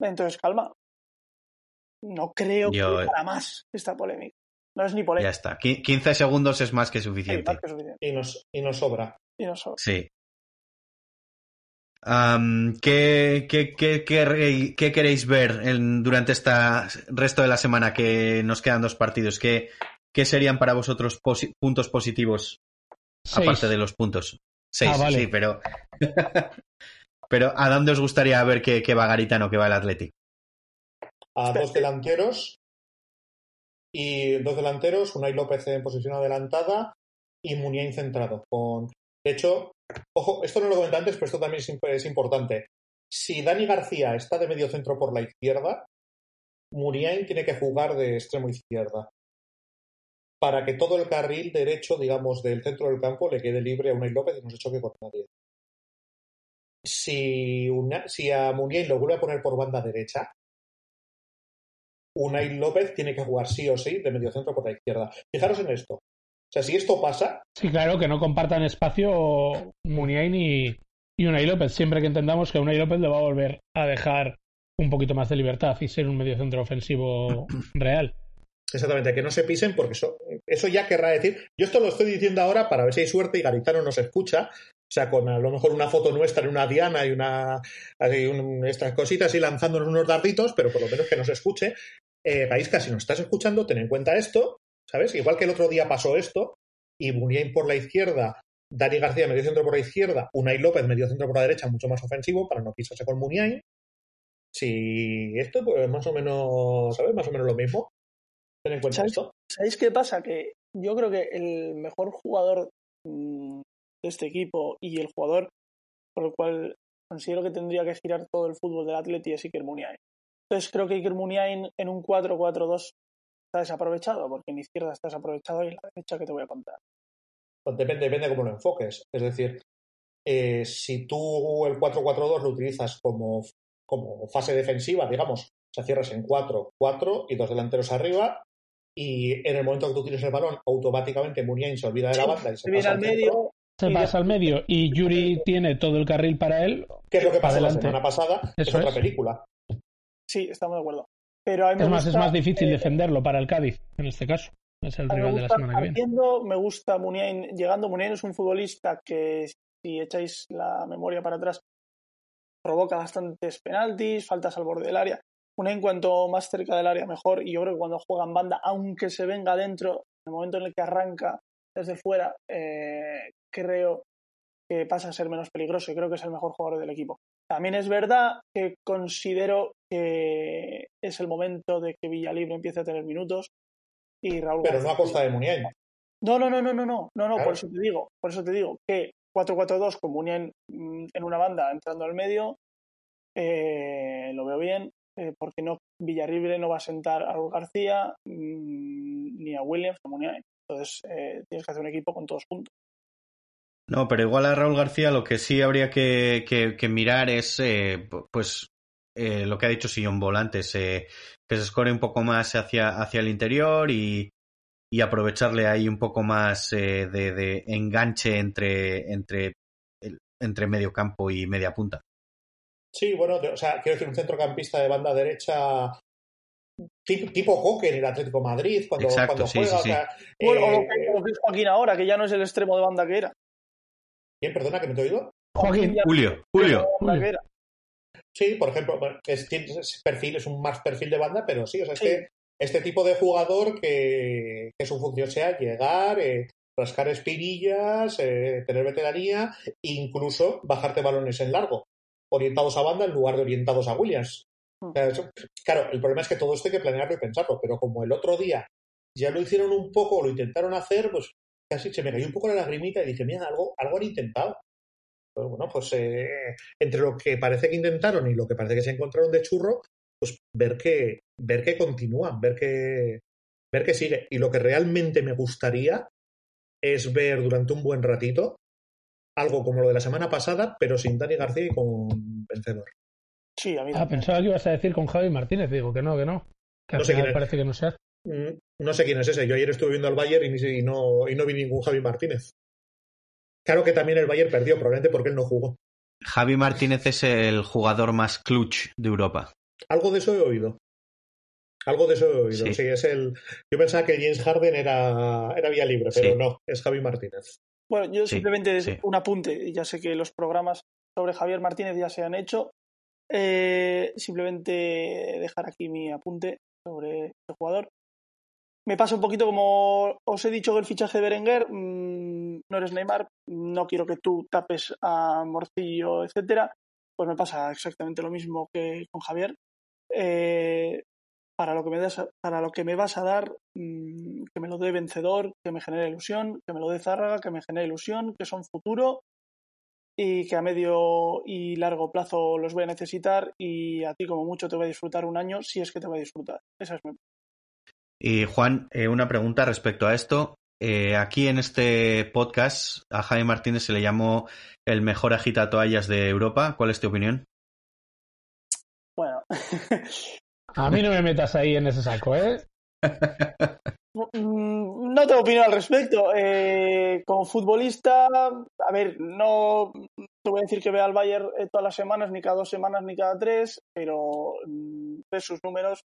Entonces, calma. No creo Yo- que para más esta polémica. No es ni Ya polémica. está. Qui- 15 segundos es más que Sí, suficiente. más que suficiente. Y nos, y nos sobra. Y no solo. Sí. ¿qué, qué, qué, qué- qué queréis ver en- durante este resto de la semana que nos quedan dos partidos? ¿Qué, qué serían para vosotros posi- puntos positivos Seis. aparte de los puntos? Seis, Ah, vale. sí, pero. *laughs* pero ¿a dónde os gustaría ver que, que va Garitano, que va el Atlético? A dos delanteros. Y dos delanteros, Unai López en posición adelantada y Muniain centrado. Con... De hecho, ojo, esto no lo comenté antes, pero esto también es, imp- es importante. Si Dani García está de medio centro por la izquierda, Muniain tiene que jugar de extremo izquierda. Para que todo el carril derecho, digamos, del centro del campo le quede libre a Unai López y no se choque con nadie. Si, una- si a Muniain lo vuelve a poner por banda derecha, Unai López tiene que jugar sí o sí de medio centro por la izquierda. Fijaros en esto. O sea, si esto pasa, Sí, claro, que no compartan espacio Muniain y, y Unai López, siempre que entendamos que Unai López le va a volver a dejar un poquito más de libertad y ser un mediocentro ofensivo real. Exactamente, que no se pisen, porque eso, eso ya querrá decir. Yo esto lo estoy diciendo ahora para ver si hay suerte y Garitano nos escucha. O sea, con a lo mejor una foto nuestra en una diana y una así, un- estas cositas y lanzándonos unos darditos, pero por lo menos que nos escuche. Eh, Gaisca, si nos estás escuchando, ten en cuenta esto, ¿sabes? Igual que el otro día pasó esto, y Muniain por la izquierda, Dani García medio centro por la izquierda, Unai López medio centro por la derecha, mucho más ofensivo, para no pisarse con Muniain. Si esto, pues más o menos, ¿sabes? Más o menos lo mismo. Ten en cuenta ¿Sabes? esto. ¿Sabéis qué pasa? Que yo creo que el mejor jugador mm, de este equipo y el jugador por el cual considero que tendría que girar todo el fútbol del Atleti es Iker Muniain. Entonces creo que Iker Muniain en un 4-4-2 está desaprovechado, porque en izquierda está desaprovechado y en la derecha que te voy a contar. Pues Depende, depende cómo lo enfoques. Es decir, eh, si tú el 4-4-2 lo utilizas como, como fase defensiva, digamos, o sea, cierras en 4, 4 y dos delanteros arriba, y en el momento que tú tienes el balón, automáticamente Muniain se olvida de la banda y se Se viene pasa al centro, medio, Se Y pasa al medio y Yuri tiene todo el carril para él. que es lo que pasó la semana pasada, es otra es. película. sí, estamos de acuerdo. Pero Es más, es gusta, más difícil eh, defenderlo para el Cádiz, en este caso. Es el rival de la gusta semana que viene. partiendo, me gusta Muniain llegando. Muniain es un futbolista que, si echáis la memoria para atrás, provoca bastantes penaltis, faltas al borde del área. Muniain, cuanto más cerca del área, mejor. Y yo creo que cuando juega en banda, aunque se venga dentro, en el momento en el que arranca desde fuera, eh, creo que pasa a ser menos peligroso y creo que es el mejor jugador del equipo. También es verdad que considero que es el momento de que Villalibre empiece a tener minutos y Raúl Pero no García- a costa de Muniain. No, no, no, no, no, no, no, no, Claro. por eso te digo, por eso te digo que 4-4-2 con Muniain mm, en una banda entrando al medio, eh, lo veo bien, eh, porque no Villarrible no va a sentar a Raúl García mm, ni a Williams a Muniain. Entonces eh, tienes que hacer un equipo con todos juntos. No, pero igual a Raúl García lo que sí habría que, mirar es, eh, pu- pues, eh, lo que ha dicho Sillon Ball antes, eh, que se escore un poco más hacia, hacia el interior y, aprovecharle ahí un poco más de, de enganche entre, entre medio campo y media punta. Sí, bueno, o sea, quiero decir, un centrocampista de banda derecha tipo, tipo Coque en el Atlético de Madrid cuando, Exacto, cuando sí, juega. sí, o sí. sea, Bueno, lo eh, que, lo que es Joaquín ahora, que ya no es el extremo de banda que era. ¿Quién? Perdona, que no te he oído. Joaquín, Julio, es Julio. que era. Sí, por ejemplo, es, perfil, es un más perfil de banda, pero sí, o sea, Sí. este, este tipo de jugador que, que su función sea llegar, eh, rascar espirillas, eh, tener veteranía incluso bajarte balones en largo, orientados a banda en lugar de orientados a Williams. Mm. O sea, eso- claro, el problema es que todo esto hay que planearlo y pensarlo, pero como el otro día ya lo hicieron un poco, lo intentaron hacer, pues casi se me cayó un poco la lagrimita y dije, mira, algo, algo han intentado. Pero bueno, pues eh, entre lo que parece que intentaron y lo que parece que se encontraron de churro, pues ver que, ver que continúan, ver que, ver que sigue. Y lo que realmente me gustaría es ver durante un buen ratito algo como lo de la semana pasada, pero sin Dani García y con vencedor. Sí, a mí ah, pensaba que ibas a decir con Javi Martínez. Digo que no, que no. Que al No sé final quién es. parece que no. Mm, No sé quién es ese. Yo ayer estuve viendo al Bayern y, ni- y no, y no vi ningún Javi Martínez. Claro que también el Bayern perdió, probablemente porque él no jugó. Javi Martínez es el jugador más clutch de Europa. Algo de eso he oído. Algo de eso he oído. Sí. Sí, es el. Yo pensaba que James Harden era, era vía libre, pero Sí. no, es Javi Martínez. Bueno, yo Sí, simplemente sí. un apunte. Ya sé que los programas sobre Javier Martínez ya se han hecho. Eh, simplemente dejar aquí mi apunte sobre este jugador. Me pasa un poquito como os he dicho que el fichaje de Berenguer, mm, no eres Neymar, no quiero que tú tapes a Morcillo, etcétera. Pues me pasa exactamente lo mismo que con Javier. Eh, para lo que me das, para lo que me vas a dar, mm, que me lo dé vencedor, que me genere ilusión, que me lo dé Zárraga, que me genere ilusión, que son futuro y que a medio y largo plazo los voy a necesitar y a ti como mucho te voy a disfrutar un año si es que te voy a disfrutar. Esa es mi Y Juan, eh, una pregunta respecto a esto. Eh, aquí en este podcast a Javi Martínez se le llamó el mejor agitatoallas de Europa. ¿Cuál es tu opinión? Bueno, *laughs* A mí no me metas ahí en ese saco, ¿eh? *laughs* Mm, no tengo opinión al respecto. Eh, como futbolista, a ver, no te voy a decir que vea al Bayern eh, todas las semanas, ni cada dos semanas, ni cada tres, pero mm, ves sus números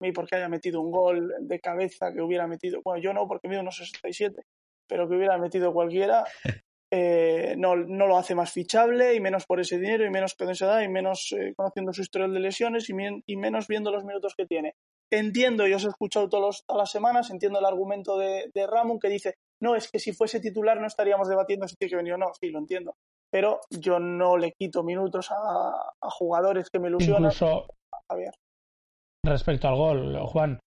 mí porque haya metido un gol de cabeza que hubiera metido, bueno, yo no porque mido unos 67, pero que hubiera metido cualquiera, *laughs* eh, no, no lo hace más fichable y menos por ese dinero y menos con esa edad y menos eh, conociendo su historial de lesiones y menos viendo los minutos que tiene. Entiendo, yo os he escuchado todos los- todas las semanas, entiendo el argumento de, de Ramón que dice, no, es que si fuese titular no estaríamos debatiendo si tiene que venir o no, sí, lo entiendo. Pero yo no le quito minutos a, a jugadores que me ilusionan, Incluso Javier. respecto al gol, Juan,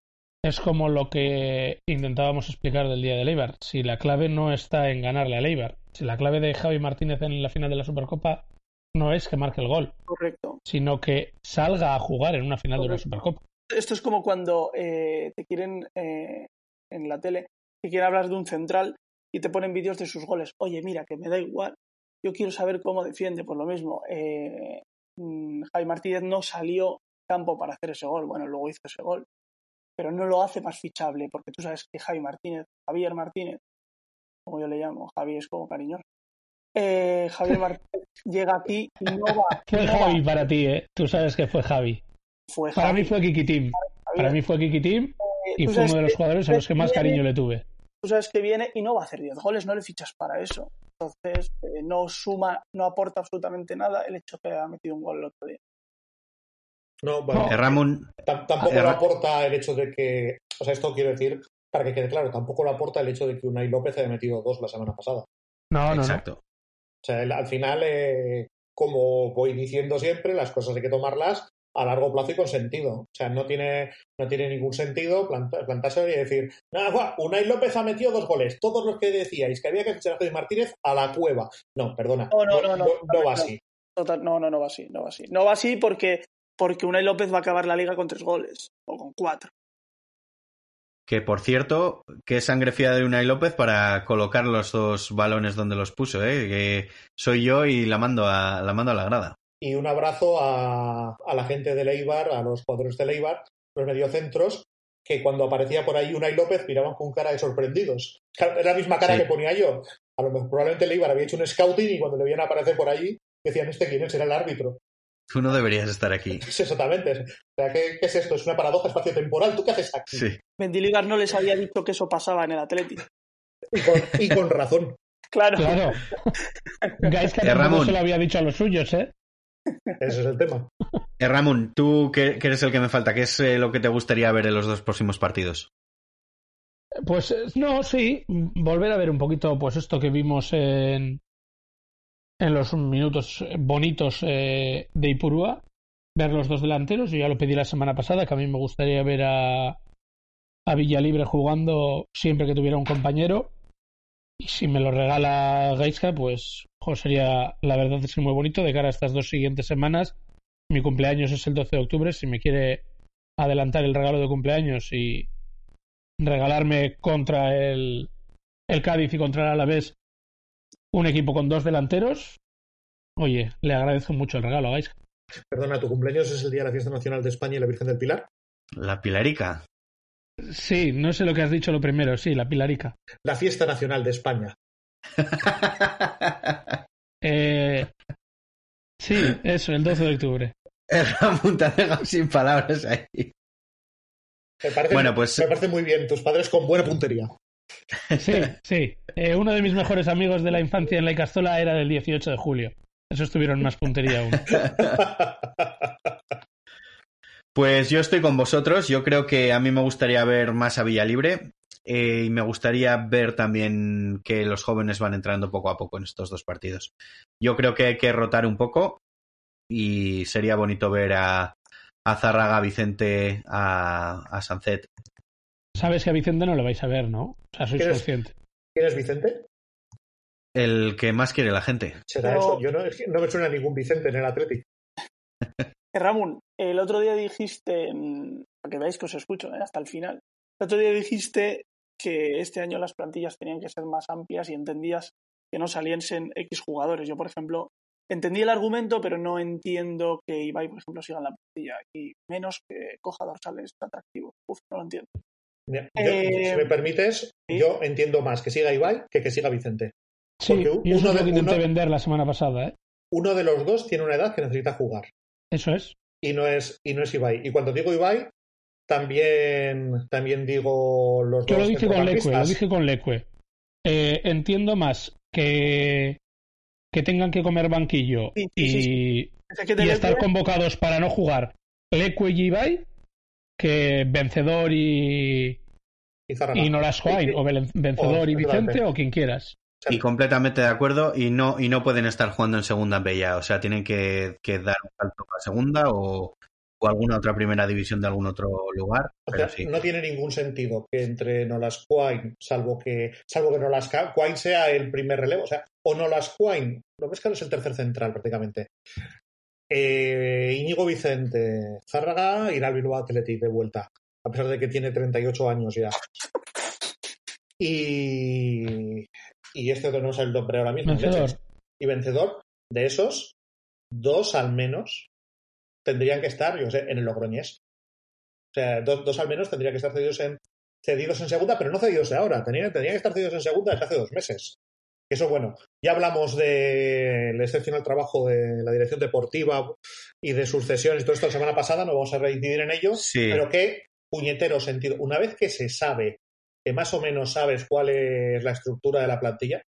es como lo que intentábamos explicar del día de Eibar. Si la clave no está en ganarle a Eibar, si la clave de Javi Martínez en la final de la Supercopa no es que marque el gol, Correcto. sino que salga a jugar en una final de una. Supercopa. Esto es como cuando eh, te quieren eh, en la tele, te quieren hablar de un central y te ponen vídeos de sus goles. Oye, mira, que me da igual. Yo quiero saber cómo defiende. Por lo mismo, eh, mm, Javi Martínez no salió campo para hacer ese gol. Bueno, luego hizo ese gol. Pero no lo hace más fichable, porque tú sabes que Javi Martínez, Javier Martínez, como yo le llamo, Javi es como cariñoso. Eh, Javier *laughs* Martínez llega aquí y no va. Fue no va. Javi para ti, ¿eh? Tú sabes que fue Javi. Fue Para Javi. mí fue Kiki Tim. Javier. Para mí fue Kiki Tim Eh, y fue uno de los jugadores a los que más cariño le tuve. tú sabes que viene y no va a hacer 10 goles, no le fichas para eso. Entonces, eh, no suma, no aporta absolutamente nada el hecho que ha metido un gol el otro día. No, bueno, No. Eh, Ramón, tam- tampoco Eh, lo aporta el hecho de que. O sea, esto quiero decir, para que quede claro, tampoco lo aporta el hecho de que Unai López haya metido dos la semana pasada. No, no, no. exacto. O sea, el- al final, eh, como voy diciendo siempre, las cosas hay que tomarlas a largo plazo y con sentido. O sea, no tiene, no tiene ningún sentido planta- plantarse y decir, nada, guau, Unai López ha metido dos goles. Todos los que decíais que había que fichar a Javi Martínez a la cueva. No, perdona. No, no, no, no, no va no. así. Total- no, no, no va así, no va así. No va así porque, porque Unai López va a acabar la liga con tres goles, o con cuatro. Que por cierto, qué sangre fría de Unai López para colocar los dos balones donde los puso, ¿eh? Que soy yo y la mando a la, mando a la grada. Y un abrazo a, a la gente de Leibar, a los jugadores de Leibar, los mediocentros, que cuando aparecía por ahí Unai López miraban con cara de sorprendidos. Es la misma cara Sí. que ponía yo. A lo mejor probablemente Leibar había hecho un scouting y cuando le veían aparecer por allí decían, ¿este quién es? Era el árbitro. Tú no deberías estar aquí. *laughs* Es exactamente. O sea, ¿qué, qué es esto? Es una paradoja espaciotemporal. ¿Tú qué haces aquí? Sí. Mendilibar no les había dicho que eso pasaba en el Atlético. Y, con, y con razón. Claro. Claro. *laughs* Gaisca Eh, tampoco Ramón. se lo había dicho a los suyos, ¿eh? Ese es el tema. *laughs* Eh, Ramón, tú que, eres el que me falta, ¿qué es eh, lo que te gustaría ver en los dos próximos partidos? Pues eh, no, sí, volver a ver un poquito pues esto que vimos en, en los minutos bonitos eh, de Ipurúa, ver los dos delanteros, yo ya lo pedí la semana pasada, que a mí me gustaría ver a, a Villalibre jugando siempre que tuviera un compañero, y si me lo regala Gaisca, pues jo, sería la verdad es que muy bonito de cara a estas dos siguientes semanas. Mi cumpleaños es el 12 de octubre, si me quiere adelantar el regalo de cumpleaños y regalarme contra el, el Cádiz y contra el Alavés un equipo con dos delanteros, oye, le agradezco mucho el regalo, Gaisca. Perdona, ¿tu cumpleaños es el día de la fiesta nacional de España y la Virgen del Pilar? La Pilarica. Sí, no sé lo que has dicho lo primero, sí, la Pilarica. La fiesta nacional de España. *laughs* Eh, sí, eso, el 12 de octubre. *laughs* Ramón te ha dejado sin palabras ahí. Me parece, Bueno, pues- me parece muy bien. Tus padres con buena puntería. Sí, sí. Eh, uno de mis mejores amigos de la infancia en la Icastola era del 18 de julio. Esos tuvieron más puntería aún. *laughs* Pues yo estoy con vosotros. Yo creo que a mí me gustaría ver más a Villalibre eh, y me gustaría ver también que los jóvenes van entrando poco a poco en estos dos partidos. Yo creo que hay que rotar un poco y sería bonito ver a, a Zárraga, a Vicente, a, a Sancet. Sabes que a Vicente no lo vais a ver, ¿no? O sea, sois ¿Quieres- consciente. ¿Quién es Vicente? El que más quiere la gente. Será Pero- eso. Yo no, es que no me suena ningún Vicente en el Atlético. *laughs* Ramón, el otro día dijiste, mm, para que veáis que os escucho eh, hasta el final, el otro día dijiste que este año las plantillas tenían que ser más amplias y entendías que no saliesen X jugadores. Yo, por ejemplo, entendí el argumento, pero no entiendo que Ibai, por ejemplo, siga en la plantilla y menos que coja dorsales atractivos. Uf, no lo entiendo. Mira, Eh, si me permites, ¿sí? yo entiendo más que siga Ibai que que siga Vicente. Sí, Porque y eso uno es lo de- que intenté uno- vender la semana pasada, ¿eh? Uno de los dos tiene una edad que necesita jugar. Eso es. Y no es, y no es Ibai. Y cuando digo Ibai, también, también digo los Yo dos lo dije con Leque, lo dije con Leque. Eh, entiendo más que, que tengan que comer banquillo Sí, sí, sí, y, que estar convocados para no jugar Leque y Ibai que vencedor y, Y y o Ven- vencedor y. Vicente o quien quieras. Y completamente de acuerdo y no, y no pueden estar jugando en segunda B ya. O sea, tienen que, que dar un salto a segunda o, o alguna otra primera división de algún otro lugar. O Pero sea, sí. no tiene ningún sentido que entre Nolas Quine, salvo que, salvo que Nolas Quine sea el primer relevo, o sea, o Nolas Quine, lo ves que es el tercer central prácticamente. Eh, Íñigo Vicente, Zárraga y Bilbao Athletic de vuelta, a pesar de que tiene 38 años ya. Y, y este otro no es el nombre ahora mismo. Vencedor. Y vencedor, de esos, dos al menos tendrían que estar, yo sé, en el Logroñés. O sea, dos, dos al menos tendrían que estar cedidos en, cedidos en segunda, pero no cedidos de ahora. Tendrían, tendrían que estar cedidos en segunda desde hace dos meses. Eso, bueno, ya hablamos del excepcional trabajo de la dirección deportiva y de sus cesiones y todo esto la semana pasada, no vamos a reincidir en ello, Sí. pero qué puñetero sentido. Una vez que se sabe, que más o menos sabes cuál es la estructura de la plantilla,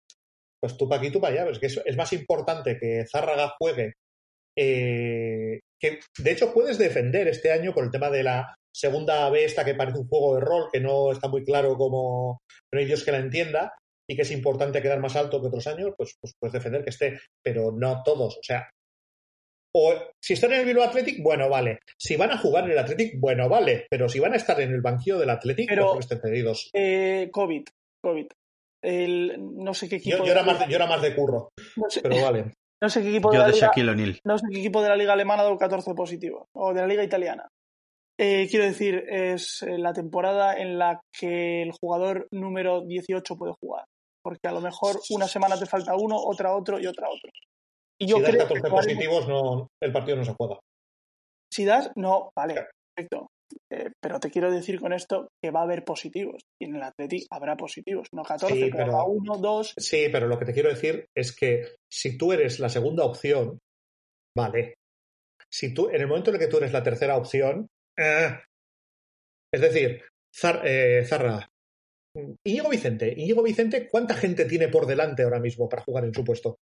pues tú para aquí, tú para allá. Es que es, más importante que Zárraga juegue. eh, que de hecho puedes defender este año con el tema de la segunda B, que parece un juego de rol, que no está muy claro cómo. No hay Dios que la entienda. y que es importante quedar más alto que otros años, pues, pues puedes defender que esté, pero no todos. O sea, o si están en el Bilbao Athletic, bueno, vale. Si van a jugar en el Athletic, bueno, vale. Pero si van a estar en el banquillo del Athletic, Pero- pues no estén cedidos. Eh, COVID, COVID. El, no sé qué equipo. Yo, yo era más de, yo era más de curro, no, sé, pero vale. *laughs* no sé qué equipo de Yo la de liga, Shaquille O'Neal. no sé qué equipo de la liga alemana ha dado 14 positivos o de la liga italiana. Eh, quiero decir, es eh, la temporada en la que el jugador número 18 puede jugar. Porque a lo mejor una semana te falta uno, otra otro y otra otro. Y yo si das creo 14 que positivos, no, el partido no se juega. Si das, no, vale, perfecto. Eh, pero te quiero decir con esto que va a haber positivos. Y en el Atleti habrá positivos. No 14, Sí, pero, pero- uno, dos. Sí, pero lo que te quiero decir es que si tú eres la segunda opción, vale. Si tú, en el momento en el que tú eres la tercera opción, eh, es decir, Zar- eh, Zarra, Íñigo Vicente, Íñigo Vicente, ¿cuánta gente tiene por delante ahora mismo para jugar en su puesto?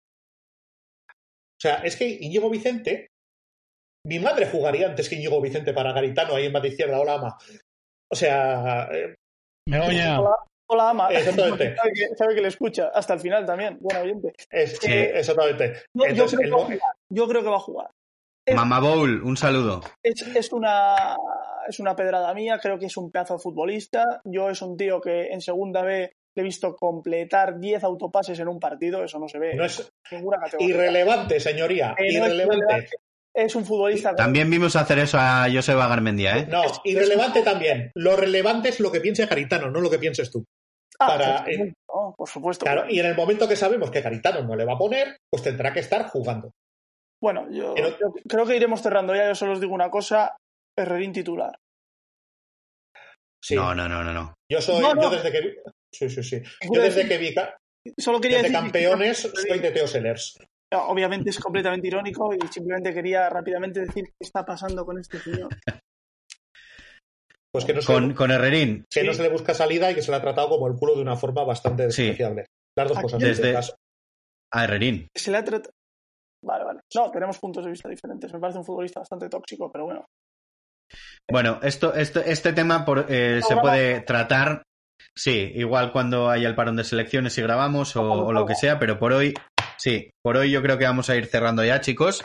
O sea, es que Íñigo Vicente, mi madre jugaría antes que Íñigo Vicente para Garitano ahí en Madrid Izquierda, hola ama. O sea, eh, Begoña, Hola, hola ama. Exactamente. *laughs* sabe, que, sabe que le escucha hasta el final también. Buen oyente. es, Sí. eh, exactamente. No, yo, creo el que va a jugar. Yo creo que va a jugar. Mama Bowl, un saludo. Es, es una, es una pedrada mía, creo que es un pedazo de futbolista. Yo es un tío que en segunda B le he visto completar 10 autopases en un partido, eso no se ve no es ninguna categoría. irrelevante, señoría, Eh, no es irrelevante. relevante. Es un futbolista También vimos hacer eso a Joseba Garmendia, ¿eh? No, irrelevante también. Lo relevante es lo que piense Garitano, no lo que pienses tú. Ah, para- por supuesto, no, por supuesto. Claro, y en el momento que sabemos que Garitano no le va a poner, pues tendrá que estar jugando. Bueno, yo, Pero- yo creo que iremos cerrando ya. Yo solo os digo una cosa: Herrerín titular. Sí. No, no, no, no, no. Yo soy, No, no. yo desde que sí, sí, sí. Yo desde que vi Solo quería desde decir. campeones *laughs* soy de Teo Sellers. Obviamente es completamente irónico y simplemente quería rápidamente decir qué está pasando con este señor. Pues que no se, Con, con Herrerín, que no se le busca salida y que se le ha tratado como el culo de una forma bastante Sí. despreciable. Las dos cosas. desde- Las- a Herrerín. Se le ha tratado. Vale, vale. No, tenemos puntos de vista diferentes. Me parece un futbolista bastante tóxico, pero bueno. Bueno, esto, esto, este tema por- eh, se puede tratar, sí, igual cuando haya el parón de selecciones y grabamos o, o lo que sea, pero por hoy, sí, por hoy yo creo que vamos a ir cerrando ya, chicos.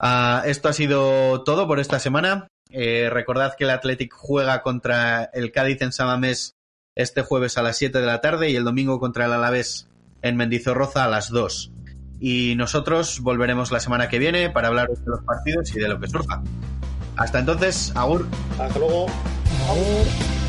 Ah, esto ha sido todo por esta semana. Eh, recordad que el Athletic juega contra el Cádiz en Samamés este jueves a las 7 de la tarde y el domingo contra el Alavés en Mendizorroza a las 2. Y nosotros volveremos la semana que viene para hablar de los partidos y de lo que surja. Hasta entonces, Agur. Hasta luego. Agur.